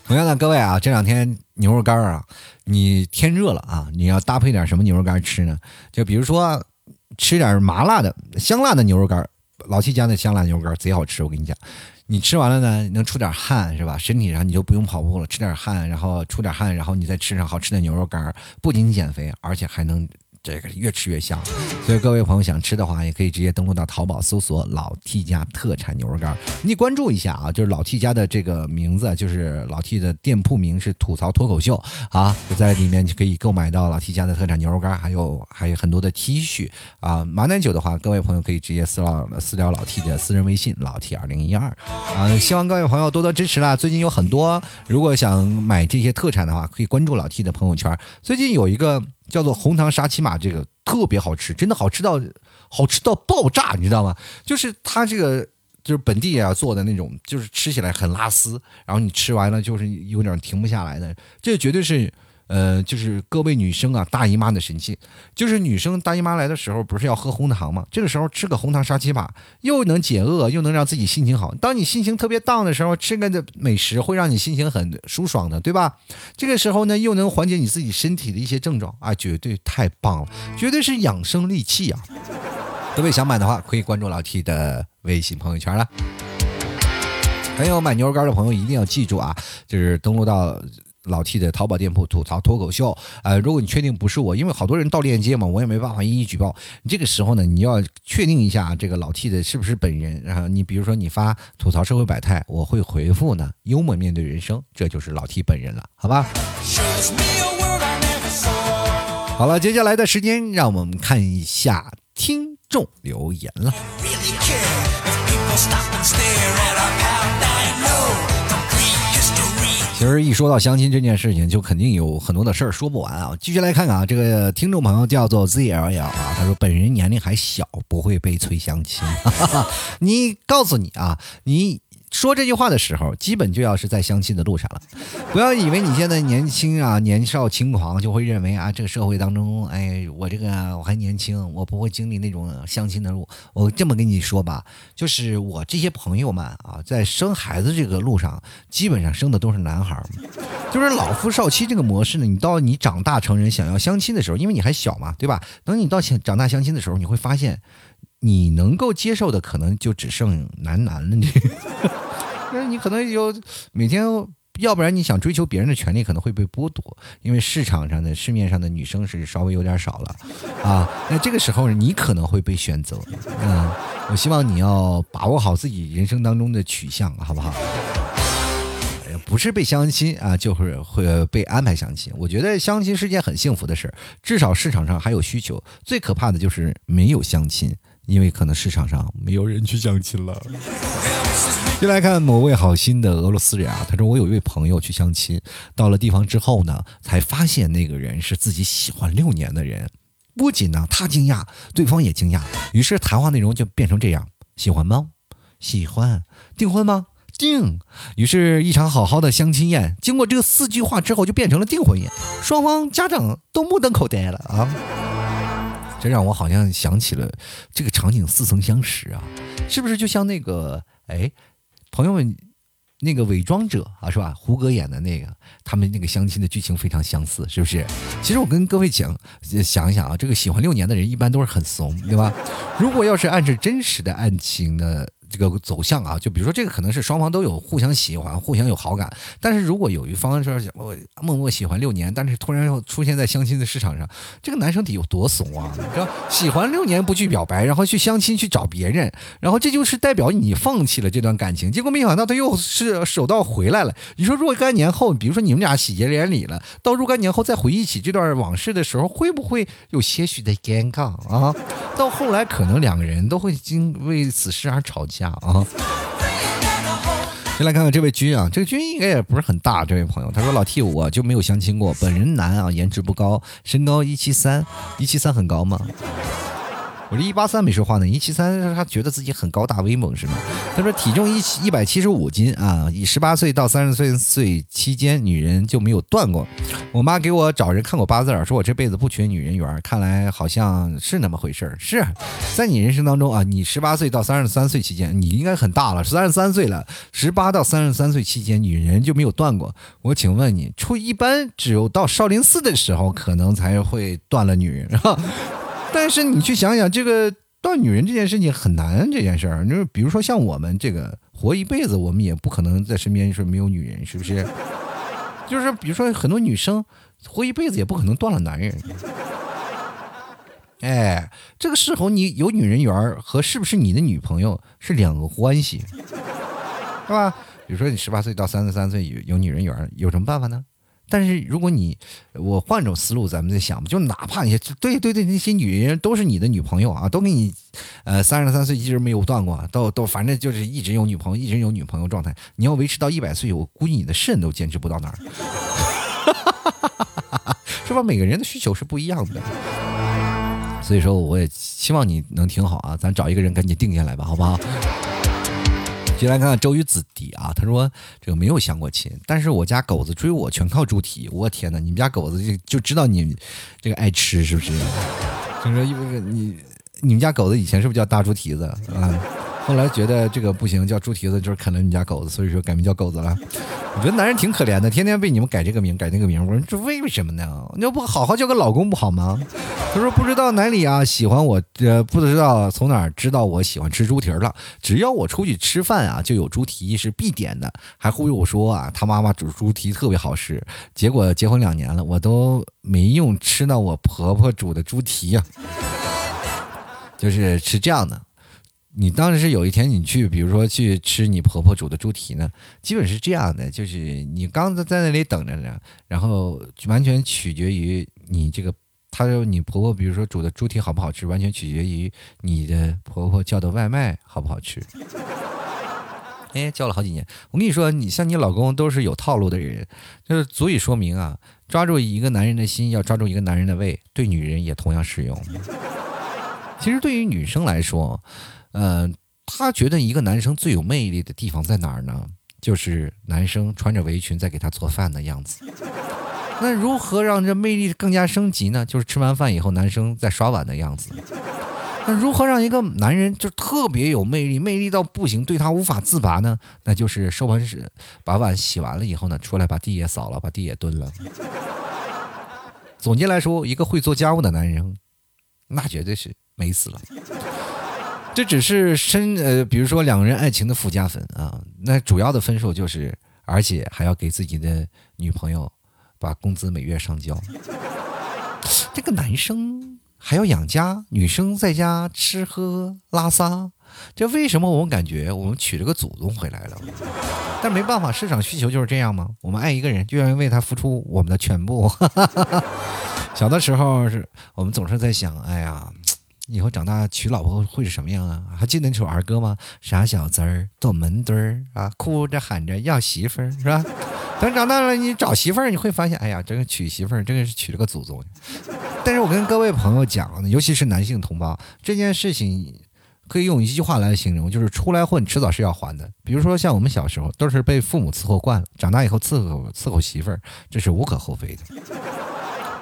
同样的，各位啊，这两天牛肉干啊，你天热了啊，你要搭配点什么牛肉干吃呢？就比如说吃点麻辣的、香辣的牛肉干，老七家的香辣牛肉干贼好吃，我跟你讲。你吃完了呢，能出点汗是吧？身体上你就不用跑步了，吃点汗，然后出点汗，然后你再吃上好吃的牛肉干，不仅减肥，而且还能。这个越吃越香，所以各位朋友想吃的话，也可以直接登录到淘宝搜索“老 T 家特产牛肉干”，你关注一下啊，就是老 T 家的这个名字，就是老 T 的店铺名是吐槽脱口秀啊，在里面就可以购买到老 T 家的特产牛肉干，还有还有很多的 T 恤啊。马奶酒的话，各位朋友可以直接私聊私聊老 T 的私人微信老 T 二零一二啊。希望各位朋友多多支持啦！最近有很多，如果想买这些特产的话，可以关注老 T 的朋友圈。最近有一个。叫做红糖沙琪玛，这个特别好吃，真的好吃到好吃到爆炸，你知道吗？就是它这个就是本地啊做的那种，就是吃起来很拉丝，然后你吃完了就是有点停不下来的，这绝对是。呃，就是各位女生啊，大姨妈的神器，就是女生大姨妈来的时候，不是要喝红糖吗？这个时候吃个红糖沙琪玛，又能解饿，又能让自己心情好。当你心情特别荡的时候，吃个的美食会让你心情很舒爽的，对吧？这个时候呢，又能缓解你自己身体的一些症状啊，绝对太棒了，绝对是养生利器啊！各位想买的话，可以关注老 T 的微信朋友圈了。还有买牛肉干的朋友一定要记住啊，就是登录到。老 T 的淘宝店铺吐槽脱口秀，呃，如果你确定不是我，因为好多人盗链接嘛，我也没办法一一举报。你这个时候呢，你要确定一下这个老 T 的是不是本人。然后你比如说你发吐槽社会百态，我会回复呢，幽默面对人生，这就是老 T 本人了，好吧？好了，接下来的时间让我们看一下听众留言了。其实一说到相亲这件事情，就肯定有很多的事儿说不完啊。继续来看看啊，这个听众朋友叫做 ZLL 啊，他说本人年龄还小，不会被催相亲。*laughs* 你告诉你啊，你。说这句话的时候，基本就要是在相亲的路上了。*laughs* 不要以为你现在年轻啊，年少轻狂，就会认为啊，这个社会当中，哎，我这个我还年轻，我不会经历那种相亲的路。我这么跟你说吧，就是我这些朋友们啊，在生孩子这个路上，基本上生的都是男孩 *laughs* 就是老夫少妻这个模式呢，你到你长大成人想要相亲的时候，因为你还小嘛，对吧？等你到长大相亲的时候，你会发现。你能够接受的可能就只剩男男了，你，那你可能有每天，要不然你想追求别人的权利可能会被剥夺，因为市场上的市面上的女生是稍微有点少了，啊，那这个时候你可能会被选择，嗯，我希望你要把握好自己人生当中的取向，好不好？不是被相亲啊，就是会被安排相亲。我觉得相亲是件很幸福的事儿至少市场上还有需求。最可怕的就是没有相亲。因为可能市场上没有人去相亲了。先来看某位好心的俄罗斯人啊，他说我有一位朋友去相亲，到了地方之后呢，才发现那个人是自己喜欢六年的人。不仅呢他惊讶，对方也惊讶。于是谈话内容就变成这样：喜欢吗？喜欢。订婚吗？订。于是，一场好好的相亲宴，经过这四句话之后，就变成了订婚宴。双方家长都目瞪口呆了啊。这让我好像想起了这个场景似曾相识啊，是不是就像那个哎，朋友们，那个伪装者啊，是吧？胡歌演的那个，他们那个相亲的剧情非常相似，是不是？其实我跟各位讲，想一想啊，这个喜欢六年的人一般都是很怂，对吧？如果要是按照真实的案情呢。这个走向啊，就比如说这个可能是双方都有互相喜欢、互相有好感，但是如果有一方说我默默喜欢六年，但是突然又出现在相亲的市场上，这个男生得有多怂啊？知道喜欢六年不去表白，然后去相亲去找别人，然后这就是代表你放弃了这段感情，结果没想到他又是手到回来了。你说若干年后，比如说你们俩喜结连理了，到若干年后再回忆起这段往事的时候，会不会有些许的尴尬啊？到后来可能两个人都会经为此事而吵架。下啊，先来看看这位君啊，这个君应该也不是很大，这位朋友他说老 T 我就没有相亲过，本人男啊，颜值不高，身高一七三，一七三很高吗？我这一八三没说话呢，一七三他觉得自己很高大威猛是吗？他说体重一七一百七十五斤啊，以十八岁到三十岁岁期间，女人就没有断过。我妈给我找人看过八字，说我这辈子不缺女人缘，看来好像是那么回事儿是在你人生当中啊，你十八岁到三十三岁期间，你应该很大了，三十三岁了，十八到三十三岁期间，女人就没有断过。我请问你，出一般只有到少林寺的时候，可能才会断了女人。但是你去想想，这个断女人这件事情很难，这件事儿，就是比如说像我们这个活一辈子，我们也不可能在身边说没有女人，是不是？*laughs* 就是比如说很多女生活一辈子也不可能断了男人。*laughs* 哎，这个是否你有女人缘和是不是你的女朋友是两个关系，是吧？比如说你十八岁到三十三岁有有女人缘，有什么办法呢？但是如果你我换种思路，咱们再想吧，就哪怕你对对对那些女人都是你的女朋友啊，都给你呃三十三岁一直没有断过，都都反正就是一直有女朋友，一直有女朋友状态，你要维持到一百岁，我估计你的肾都坚持不到那儿，是吧？每个人的需求是不一样的。所以说，我也希望你能挺好啊，咱找一个人赶紧定下来吧，好不好？先来看看周瑜子弟啊，他说这个没有相过亲，但是我家狗子追我全靠猪蹄，我天哪！你们家狗子就就知道你这个爱吃是不是？就说因为你你们家狗子以前是不是叫大猪蹄子啊？后来觉得这个不行，叫猪蹄子就是啃了你家狗子，所以说改名叫狗子了。我觉得男人挺可怜的，天天被你们改这个名改那个名。我说这为什么呢？你要不好好叫个老公不好吗？他说不知道哪里啊喜欢我，呃不知道从哪儿知道我喜欢吃猪蹄儿了。只要我出去吃饭啊，就有猪蹄是必点的。还忽悠我说啊，他妈妈煮猪蹄特别好吃。结果结婚两年了，我都没用吃到我婆婆煮的猪蹄呀。*laughs* 就是是这样的。你当时有一天你去，比如说去吃你婆婆煮的猪蹄呢，基本是这样的，就是你刚在在那里等着呢，然后完全取决于你这个，他说你婆婆比如说煮的猪蹄好不好吃，完全取决于你的婆婆叫的外卖好不好吃。哎，叫了好几年，我跟你说，你像你老公都是有套路的人，就是足以说明啊，抓住一个男人的心，要抓住一个男人的胃，对女人也同样适用。其实对于女生来说。嗯，她觉得一个男生最有魅力的地方在哪儿呢？就是男生穿着围裙在给他做饭的样子。那如何让这魅力更加升级呢？就是吃完饭以后，男生在刷碗的样子。那如何让一个男人就特别有魅力，魅力到不行，对他无法自拔呢？那就是收完屎，把碗洗完了以后呢，出来把地也扫了，把地也蹲了。总结来说，一个会做家务的男人，那绝对是美死了。这只是深呃，比如说两个人爱情的附加分啊，那主要的分数就是，而且还要给自己的女朋友把工资每月上交。这个男生还要养家，女生在家吃喝拉撒，这为什么我们感觉我们娶了个祖宗回来了？但没办法，市场需求就是这样吗？我们爱一个人，就愿意为他付出我们的全部。*laughs* 小的时候是我们总是在想，哎呀。以后长大娶老婆会是什么样啊？还记得那首儿歌吗？傻小子儿躲门墩儿啊，哭着喊着要媳妇儿，是吧？*laughs* 等长大了你找媳妇儿，你会发现，哎呀，这个娶媳妇儿，这个是娶了个祖宗。但是我跟各位朋友讲，尤其是男性同胞，这件事情可以用一句话来形容，就是出来混，迟早是要还的。比如说像我们小时候都是被父母伺候惯了，长大以后伺候伺候媳妇儿，这是无可厚非的。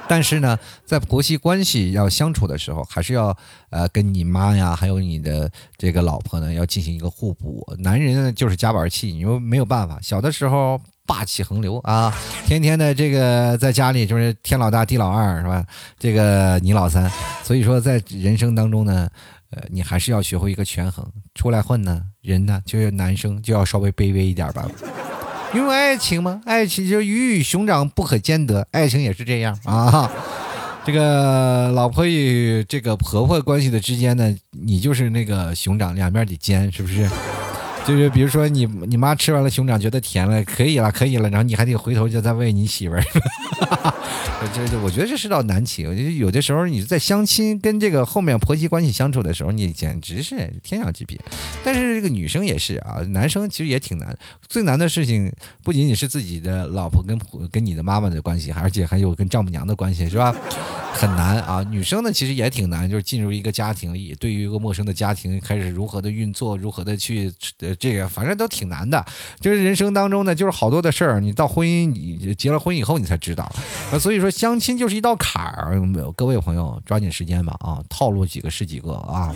但是呢，在婆媳关系要相处的时候，还是要呃跟你妈呀，还有你的这个老婆呢，要进行一个互补。男人呢就是夹板气，你又没有办法。小的时候霸气横流啊，天天的这个在家里就是天老大地老二是吧？这个你老三，所以说在人生当中呢，呃，你还是要学会一个权衡。出来混呢，人呢就是男生就要稍微卑微一点吧。因为爱情吗？爱情就鱼与熊掌不可兼得，爱情也是这样啊。*laughs* 这个老婆与这个婆婆关系的之间呢，你就是那个熊掌，两边得兼，是不是？就是比如说你你妈吃完了熊掌觉得甜了，可以了，可以了，然后你还得回头就再喂你媳妇儿。这这，我觉得这是道难题。我觉得有的时候你在相亲跟这个后面婆媳关系相处的时候，你简直是天壤之别。但是这个女生也是啊，男生其实也挺难。最难的事情不仅仅是自己的老婆跟跟你的妈妈的关系，而且还有跟丈母娘的关系，是吧？*laughs* 很难啊。女生呢其实也挺难，就是进入一个家庭里，对于一个陌生的家庭开始如何的运作，如何的去呃。这个反正都挺难的，就是人生当中呢，就是好多的事儿，你到婚姻，你结了婚以后你才知道，啊，所以说相亲就是一道坎儿，各位朋友抓紧时间吧，啊，套路几个是几个啊。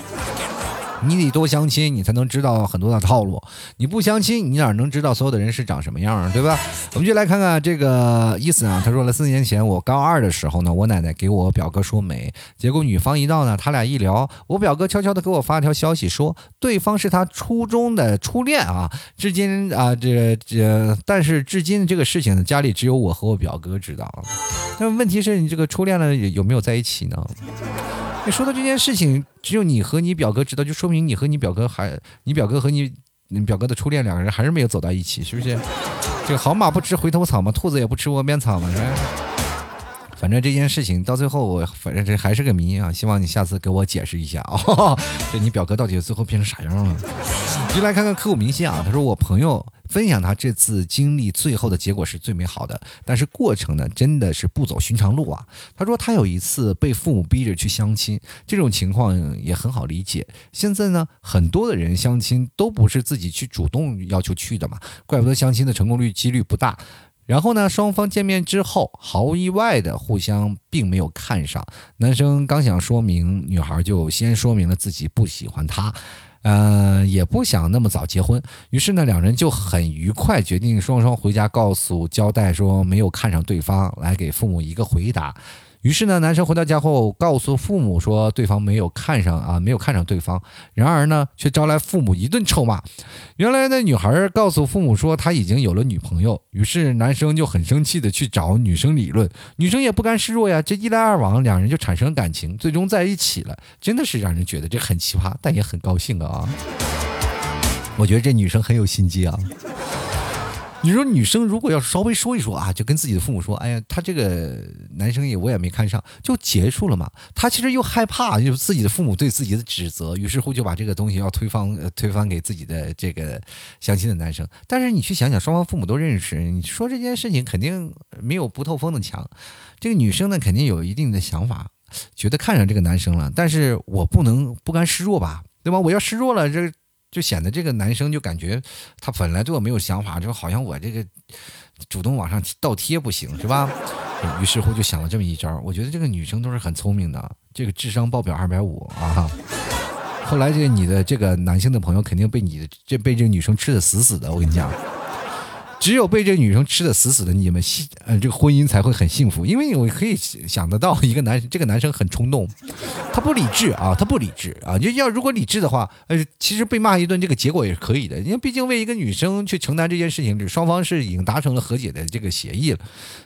你得多相亲，你才能知道很多的套路。你不相亲，你哪能知道所有的人是长什么样，对吧？我们就来看看这个意思啊。他说了，四年前我高二的时候呢，我奶奶给我表哥说媒，结果女方一到呢，他俩一聊，我表哥悄悄的给我发条消息说，对方是他初中的初恋啊。至今啊，这这，但是至今这个事情呢，家里只有我和我表哥知道。那问题是你这个初恋呢，有没有在一起呢？你说的这件事情，只有你和你表哥知道，就说明你和你表哥还，你表哥和你你表哥的初恋两个人还是没有走到一起，是不是？这个好马不吃回头草嘛，兔子也不吃窝边草嘛，是吧？反正这件事情到最后，我反正这还是个谜啊！希望你下次给我解释一下啊！*laughs* 这你表哥到底最后变成啥样了？就来看看刻骨铭心啊！他说我朋友分享他这次经历，最后的结果是最美好的，但是过程呢，真的是不走寻常路啊！他说他有一次被父母逼着去相亲，这种情况也很好理解。现在呢，很多的人相亲都不是自己去主动要求去的嘛，怪不得相亲的成功率几率不大。然后呢，双方见面之后，毫无意外的互相并没有看上。男生刚想说明，女孩就先说明了自己不喜欢他，呃，也不想那么早结婚。于是呢，两人就很愉快，决定双双回家告诉交代说没有看上对方，来给父母一个回答。于是呢，男生回到家后告诉父母说，对方没有看上啊，没有看上对方。然而呢，却招来父母一顿臭骂。原来那女孩告诉父母说，她已经有了女朋友。于是男生就很生气的去找女生理论，女生也不甘示弱呀。这一来二往，两人就产生了感情，最终在一起了。真的是让人觉得这很奇葩，但也很高兴啊。我觉得这女生很有心机啊。你说女生如果要稍微说一说啊，就跟自己的父母说，哎呀，他这个男生也我也没看上，就结束了嘛。他其实又害怕，就是自己的父母对自己的指责，于是乎就把这个东西要推翻，推翻给自己的这个相亲的男生。但是你去想想，双方父母都认识，你说这件事情肯定没有不透风的墙。这个女生呢，肯定有一定的想法，觉得看上这个男生了，但是我不能不甘示弱吧，对吧？我要示弱了，这。就显得这个男生就感觉他本来对我没有想法，就好像我这个主动往上倒贴不行，是吧？于是乎就想了这么一招。我觉得这个女生都是很聪明的，这个智商爆表二百五啊！后来这个你的这个男性的朋友肯定被你的这被这个女生吃的死死的，我跟你讲。只有被这女生吃的死死的，你们幸呃这个婚姻才会很幸福，因为我可以想得到 *laughs* 一个男这个男生很冲动，他不理智啊，他不理智啊，就要如果理智的话，呃其实被骂一顿这个结果也是可以的，因为毕竟为一个女生去承担这件事情，双方是已经达成了和解的这个协议了，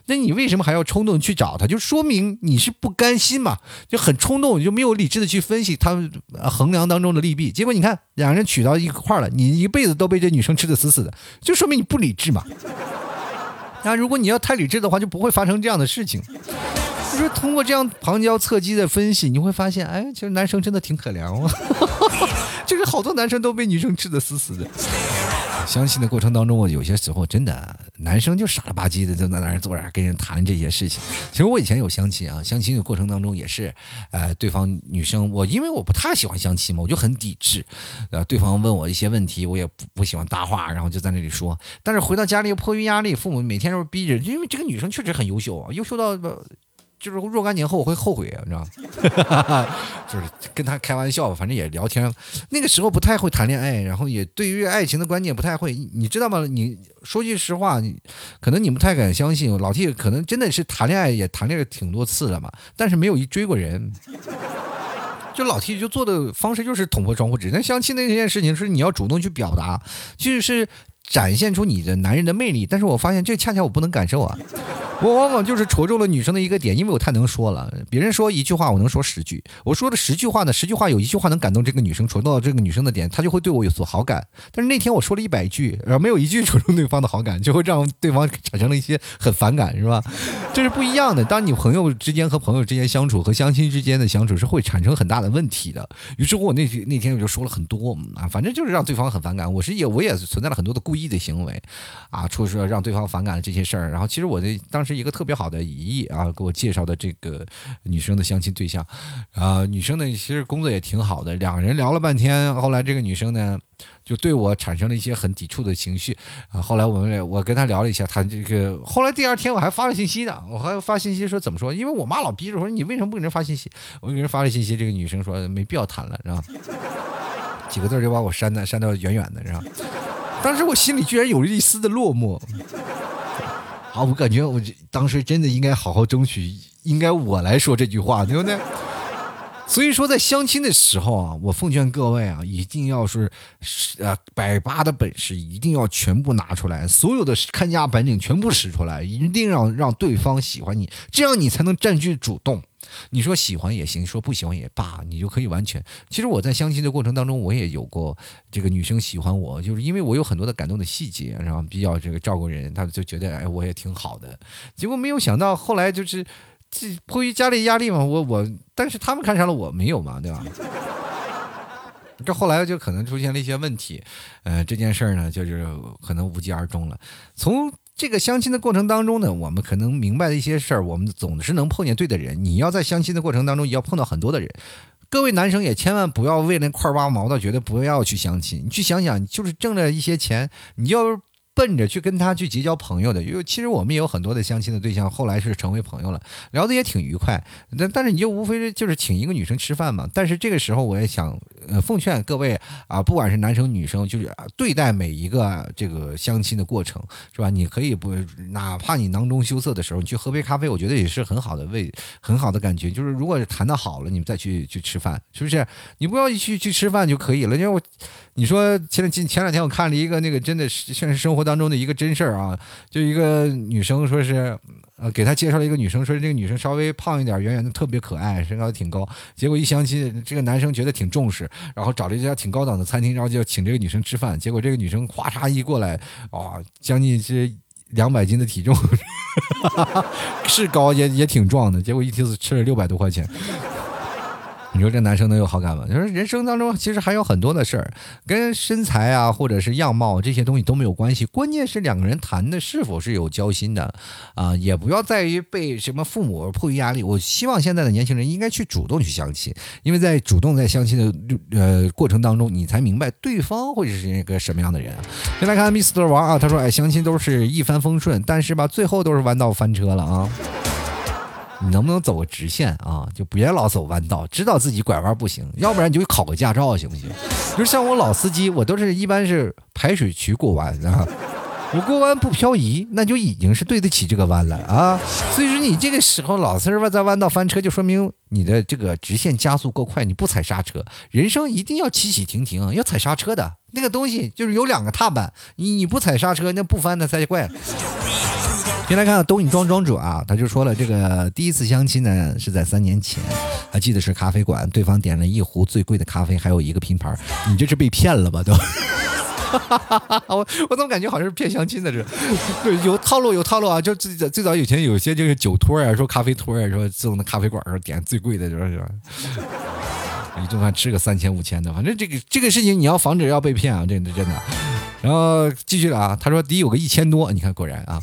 那你为什么还要冲动去找他？就说明你是不甘心嘛，就很冲动，就没有理智的去分析他衡量当中的利弊，结果你看两个人娶到一块儿了，你一辈子都被这女生吃的死死的，就说明你不理智嘛。*laughs* 那如果你要太理智的话，就不会发生这样的事情。你说通过这样旁敲侧击的分析，你会发现，哎，其实男生真的挺可怜哦。*laughs* 就是好多男生都被女生吃的死死的。相亲的过程当中，我有些时候真的男生就傻了吧唧的，就在那儿坐着跟人谈这些事情。其实我以前有相亲啊，相亲的过程当中也是，呃，对方女生我因为我不太喜欢相亲嘛，我就很抵制。呃，对方问我一些问题，我也不不喜欢搭话，然后就在那里说。但是回到家里又迫于压力，父母每天都是逼着，因为这个女生确实很优秀啊，优秀到。就是若干年后我会后悔，你知道吗？*laughs* 就是跟他开玩笑，反正也聊天。那个时候不太会谈恋爱，然后也对于爱情的观念不太会。你知道吗？你说句实话，你可能你不太敢相信。老 T 可能真的是谈恋爱也谈恋爱挺多次了嘛，但是没有一追过人。就老 T 就做的方式就是捅破窗户纸。那相亲那件事情是你要主动去表达，就是展现出你的男人的魅力。但是我发现这恰恰我不能感受啊。*laughs* 我往往就是戳中了女生的一个点，因为我太能说了。别人说一句话，我能说十句。我说的十句话呢，十句话有一句话能感动这个女生，戳到这个女生的点，她就会对我有所好感。但是那天我说了一百句，然后没有一句戳中对方的好感，就会让对方产生了一些很反感，是吧？*laughs* 这是不一样的。当你朋友之间和朋友之间相处，和相亲之间的相处是会产生很大的问题的。于是乎，我那那天我就说了很多啊，反正就是让对方很反感。我是也我也存在了很多的故故意的行为啊，出说让对方反感的这些事儿。然后其实我的当时。一个特别好的姨姨啊，给我介绍的这个女生的相亲对象，啊，女生呢其实工作也挺好的，两个人聊了半天，后来这个女生呢就对我产生了一些很抵触的情绪啊，后来我们我跟她聊了一下，她这个后来第二天我还发了信息呢，我还发信息说怎么说，因为我妈老逼着我说你为什么不给人发信息，我给人发了信息，这个女生说没必要谈了，是吧？几个字就把我删的删到远远的，是吧？当时我心里居然有了一丝的落寞。啊，我感觉我当时真的应该好好争取，应该我来说这句话，对不对？所以说，在相亲的时候啊，我奉劝各位啊，一定要是，呃，百八的本事一定要全部拿出来，所有的看家本领全部使出来，一定让让对方喜欢你，这样你才能占据主动。你说喜欢也行，说不喜欢也罢，你就可以完全。其实我在相亲的过程当中，我也有过这个女生喜欢我，就是因为我有很多的感动的细节，然后比较这个照顾人，他就觉得哎我也挺好的。结果没有想到后来就是。这迫于家里压力嘛，我我，但是他们看上了我没有嘛，对吧？*laughs* 这后来就可能出现了一些问题，呃，这件事儿呢，就是可能无疾而终了。从这个相亲的过程当中呢，我们可能明白的一些事儿，我们总是能碰见对的人。你要在相亲的过程当中，也要碰到很多的人。各位男生也千万不要为那块儿八毛的觉得不要去相亲。你去想想，就是挣了一些钱，你要。奔着去跟他去结交朋友的，因为其实我们也有很多的相亲的对象，后来是成为朋友了，聊得也挺愉快。但但是你就无非是就是请一个女生吃饭嘛。但是这个时候我也想呃奉劝各位啊，不管是男生女生，就是对待每一个这个相亲的过程，是吧？你可以不，哪怕你囊中羞涩的时候，你去喝杯咖啡，我觉得也是很好的味，很好的感觉。就是如果谈的好了，你们再去去吃饭，是不是？你不要去去吃饭就可以了，因为我。你说前前前两天我看了一个那个真的是现实生活当中的一个真事儿啊，就一个女生说是，呃，给他介绍了一个女生，说这个女生稍微胖一点，圆圆的，特别可爱，身高挺高。结果一相亲，这个男生觉得挺重视，然后找了一家挺高档的餐厅，然后就请这个女生吃饭。结果这个女生哗嚓一过来，啊，将近是两百斤的体重，是高也也挺壮的。结果一次吃了六百多块钱。你说这男生能有好感吗？就是人生当中其实还有很多的事儿，跟身材啊或者是样貌这些东西都没有关系，关键是两个人谈的是否是有交心的啊，也不要在于被什么父母迫于压力。我希望现在的年轻人应该去主动去相亲，因为在主动在相亲的呃过程当中，你才明白对方会是一个什么样的人。先来看 Mr 王啊，他说哎，相亲都是一帆风顺，但是吧，最后都是弯道翻车了啊。你能不能走个直线啊？就别老走弯道，知道自己拐弯不行，要不然你就考个驾照行不行？就是像我老司机，我都是一般是排水渠过弯啊，我过弯不漂移，那就已经是对得起这个弯了啊。所以说你这个时候老是在弯道翻车，就说明你的这个直线加速够快，你不踩刹车。人生一定要起起停停，要踩刹车的那个东西就是有两个踏板，你你不踩刹车，那不翻那才怪。先来看东影庄庄主啊，他就说了，这个第一次相亲呢是在三年前，还记得是咖啡馆，对方点了一壶最贵的咖啡，还有一个拼盘，你这是被骗了吧都？我 *laughs* 我怎么感觉好像是骗相亲的这？对，有套路有套路啊！就最早最早以前有些这个酒托啊，说咖啡托啊，说自动的咖啡馆说点最贵的，是吧？一顿饭吃个三千五千的，反正这个这个事情你要防止要被骗啊，真的真的。然后继续了啊，他说得有个一千多，你看果然啊，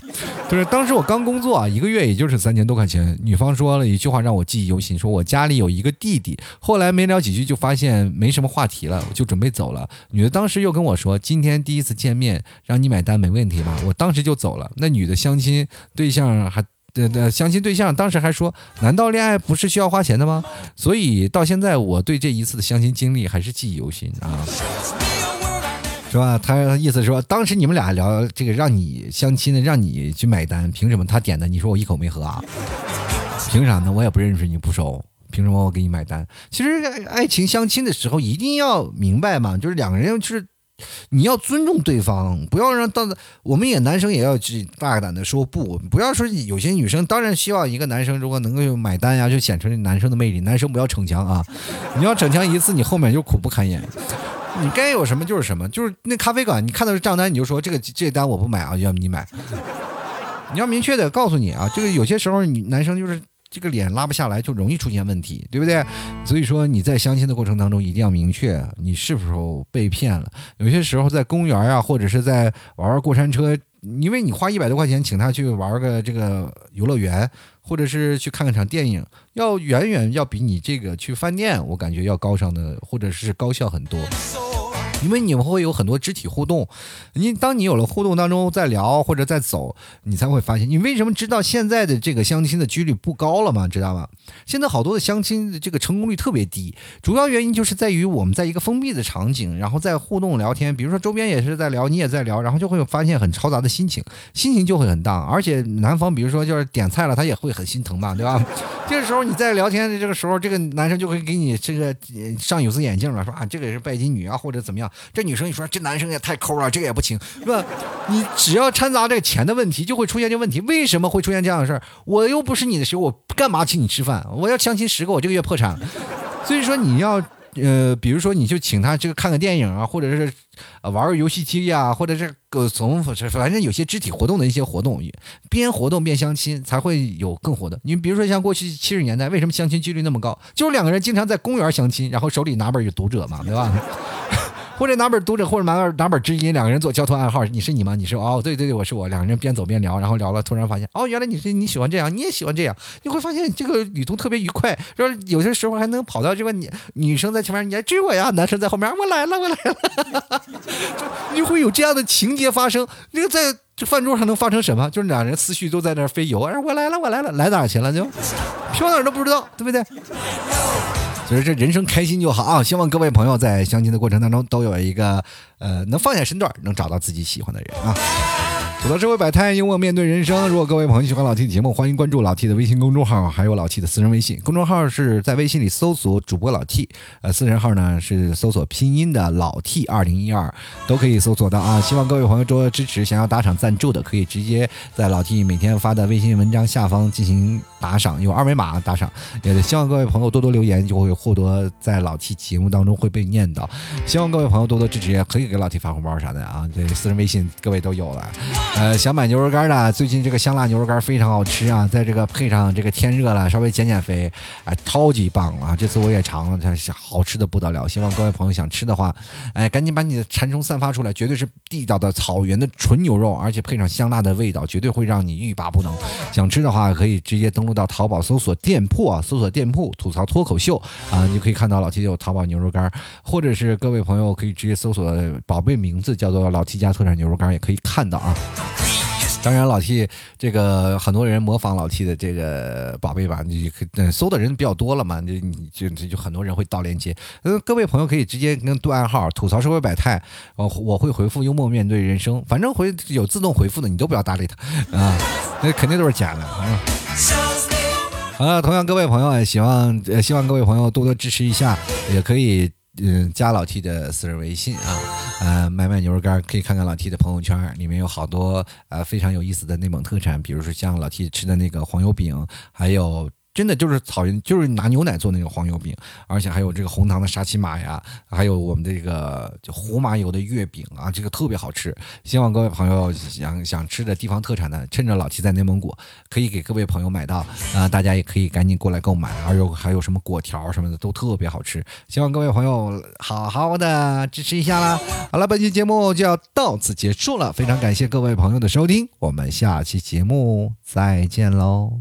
就是当时我刚工作啊，一个月也就是三千多块钱。女方说了一句话让我记忆犹新，说我家里有一个弟弟。后来没聊几句就发现没什么话题了，我就准备走了。女的当时又跟我说，今天第一次见面，让你买单没问题吧？我当时就走了。那女的相亲对象还的的相亲对象当时还说，难道恋爱不是需要花钱的吗？所以到现在我对这一次的相亲经历还是记忆犹新啊。是吧？他意思说，当时你们俩聊这个，让你相亲的，让你去买单，凭什么他点的？你说我一口没喝啊？凭啥呢？我也不认识你，不熟，凭什么我给你买单？其实爱情相亲的时候一定要明白嘛，就是两个人就是你要尊重对方，不要让到我们也男生也要去大胆的说不，不要说有些女生当然希望一个男生如果能够买单呀，就显出男生的魅力。男生不要逞强啊，你要逞强一次，你后面就苦不堪言。你该有什么就是什么，就是那咖啡馆，你看到账单你就说这个这单我不买啊，要么你买。你要明确的告诉你啊，这个有些时候你男生就是这个脸拉不下来，就容易出现问题，对不对？所以说你在相亲的过程当中一定要明确你是否被骗了。有些时候在公园啊，或者是在玩玩过山车，因为你花一百多块钱请他去玩个这个游乐园。或者是去看看场电影，要远远要比你这个去饭店，我感觉要高尚的，或者是高效很多。因为你们会有很多肢体互动，你当你有了互动当中在聊或者在走，你才会发现，你为什么知道现在的这个相亲的几率不高了吗？知道吗？现在好多的相亲的这个成功率特别低，主要原因就是在于我们在一个封闭的场景，然后在互动聊天，比如说周边也是在聊，你也在聊，然后就会发现很嘈杂的心情，心情就会很大，而且男方比如说就是点菜了，他也会很心疼嘛，对吧？*laughs* 这个时候你在聊天的这个时候，这个男生就会给你这个上有色眼镜了，说啊这个也是拜金女啊，或者怎么样。这女生一说，这男生也太抠了，这个也不行，是吧？你只要掺杂这个钱的问题，就会出现这问题。为什么会出现这样的事儿？我又不是你的时候，我干嘛请你吃饭？我要相亲十个，我这个月破产。所以说你要。呃，比如说，你就请他这个看个电影啊，或者是玩个游戏机呀，或者是个从反正有些肢体活动的一些活动，边活动边相亲才会有更火的。你比如说像过去七十年代，为什么相亲几率那么高？就是两个人经常在公园相亲，然后手里拿本有读者嘛，对吧？或者拿本读者，或者拿本拿本知音，两个人做交通暗号。你是你吗？你是哦，对对对，我是我。两个人边走边聊，然后聊了，突然发现哦，原来你是你喜欢这样，你也喜欢这样。你会发现这个旅途特别愉快，说有些时候还能跑到这个女女生在前面，你来追我呀，男生在后面，我来了，我来了。*laughs* 就你会有这样的情节发生。那个在这饭桌上能发生什么？就是两人思绪都在那飞游。哎，我来了，我来了，来哪去了就飘哪都不知道，对不对？所以这人生开心就好啊！希望各位朋友在相亲的过程当中都有一个呃能放下身段，能找到自己喜欢的人啊。吐槽社会百态，幽默面对人生。如果各位朋友喜欢老 T 的节目，欢迎关注老 T 的微信公众号，还有老 T 的私人微信。公众号是在微信里搜索主播老 T，呃，私人号呢是搜索拼音的老 T 二零一二，都可以搜索到啊。希望各位朋友多多支持，想要打赏赞助的，可以直接在老 T 每天发的微信文章下方进行打赏，有二维码打赏。也希望各位朋友多多留言，就会获得在老 T 节目当中会被念叨。希望各位朋友多多支持，也可以给老 T 发红包啥的啊。这私人微信各位都有了，呃，想买牛肉。干的，最近这个香辣牛肉干非常好吃啊！在这个配上这个天热了，稍微减减肥，哎，超级棒啊！这次我也尝了，它是好吃的不得了。希望各位朋友想吃的话，哎，赶紧把你的馋虫散发出来，绝对是地道的草原的纯牛肉，而且配上香辣的味道，绝对会让你欲罢不能。想吃的话，可以直接登录到淘宝搜索店铺啊，搜索店铺吐槽脱口秀啊，你就可以看到老 T 有淘宝牛肉干，或者是各位朋友可以直接搜索宝贝名字叫做老 T 家特产牛肉干，也可以看到啊。当然，老 T 这个很多人模仿老 T 的这个宝贝吧，你搜的人比较多了嘛，就你就就很多人会盗链接。嗯，各位朋友可以直接跟对暗号吐槽社会百态，我我会回复幽默面对人生，反正回有自动回复的，你都不要搭理他啊，那肯定都是假的啊。好了，同样各位朋友，希望呃希望各位朋友多多支持一下，也可以。嗯，加老 T 的私人微信啊，呃，买买牛肉干可以看看老 T 的朋友圈，里面有好多呃非常有意思的内蒙特产，比如说像老 T 吃的那个黄油饼，还有。真的就是草原，就是拿牛奶做那个黄油饼，而且还有这个红糖的沙琪玛呀，还有我们这个就胡麻油的月饼啊，这个特别好吃。希望各位朋友想想吃的地方特产呢，趁着老七在内蒙古，可以给各位朋友买到啊，大家也可以赶紧过来购买。还有还有什么果条什么的都特别好吃，希望各位朋友好好的支持一下啦。好了，本期节目就要到此结束了，非常感谢各位朋友的收听，我们下期节目再见喽。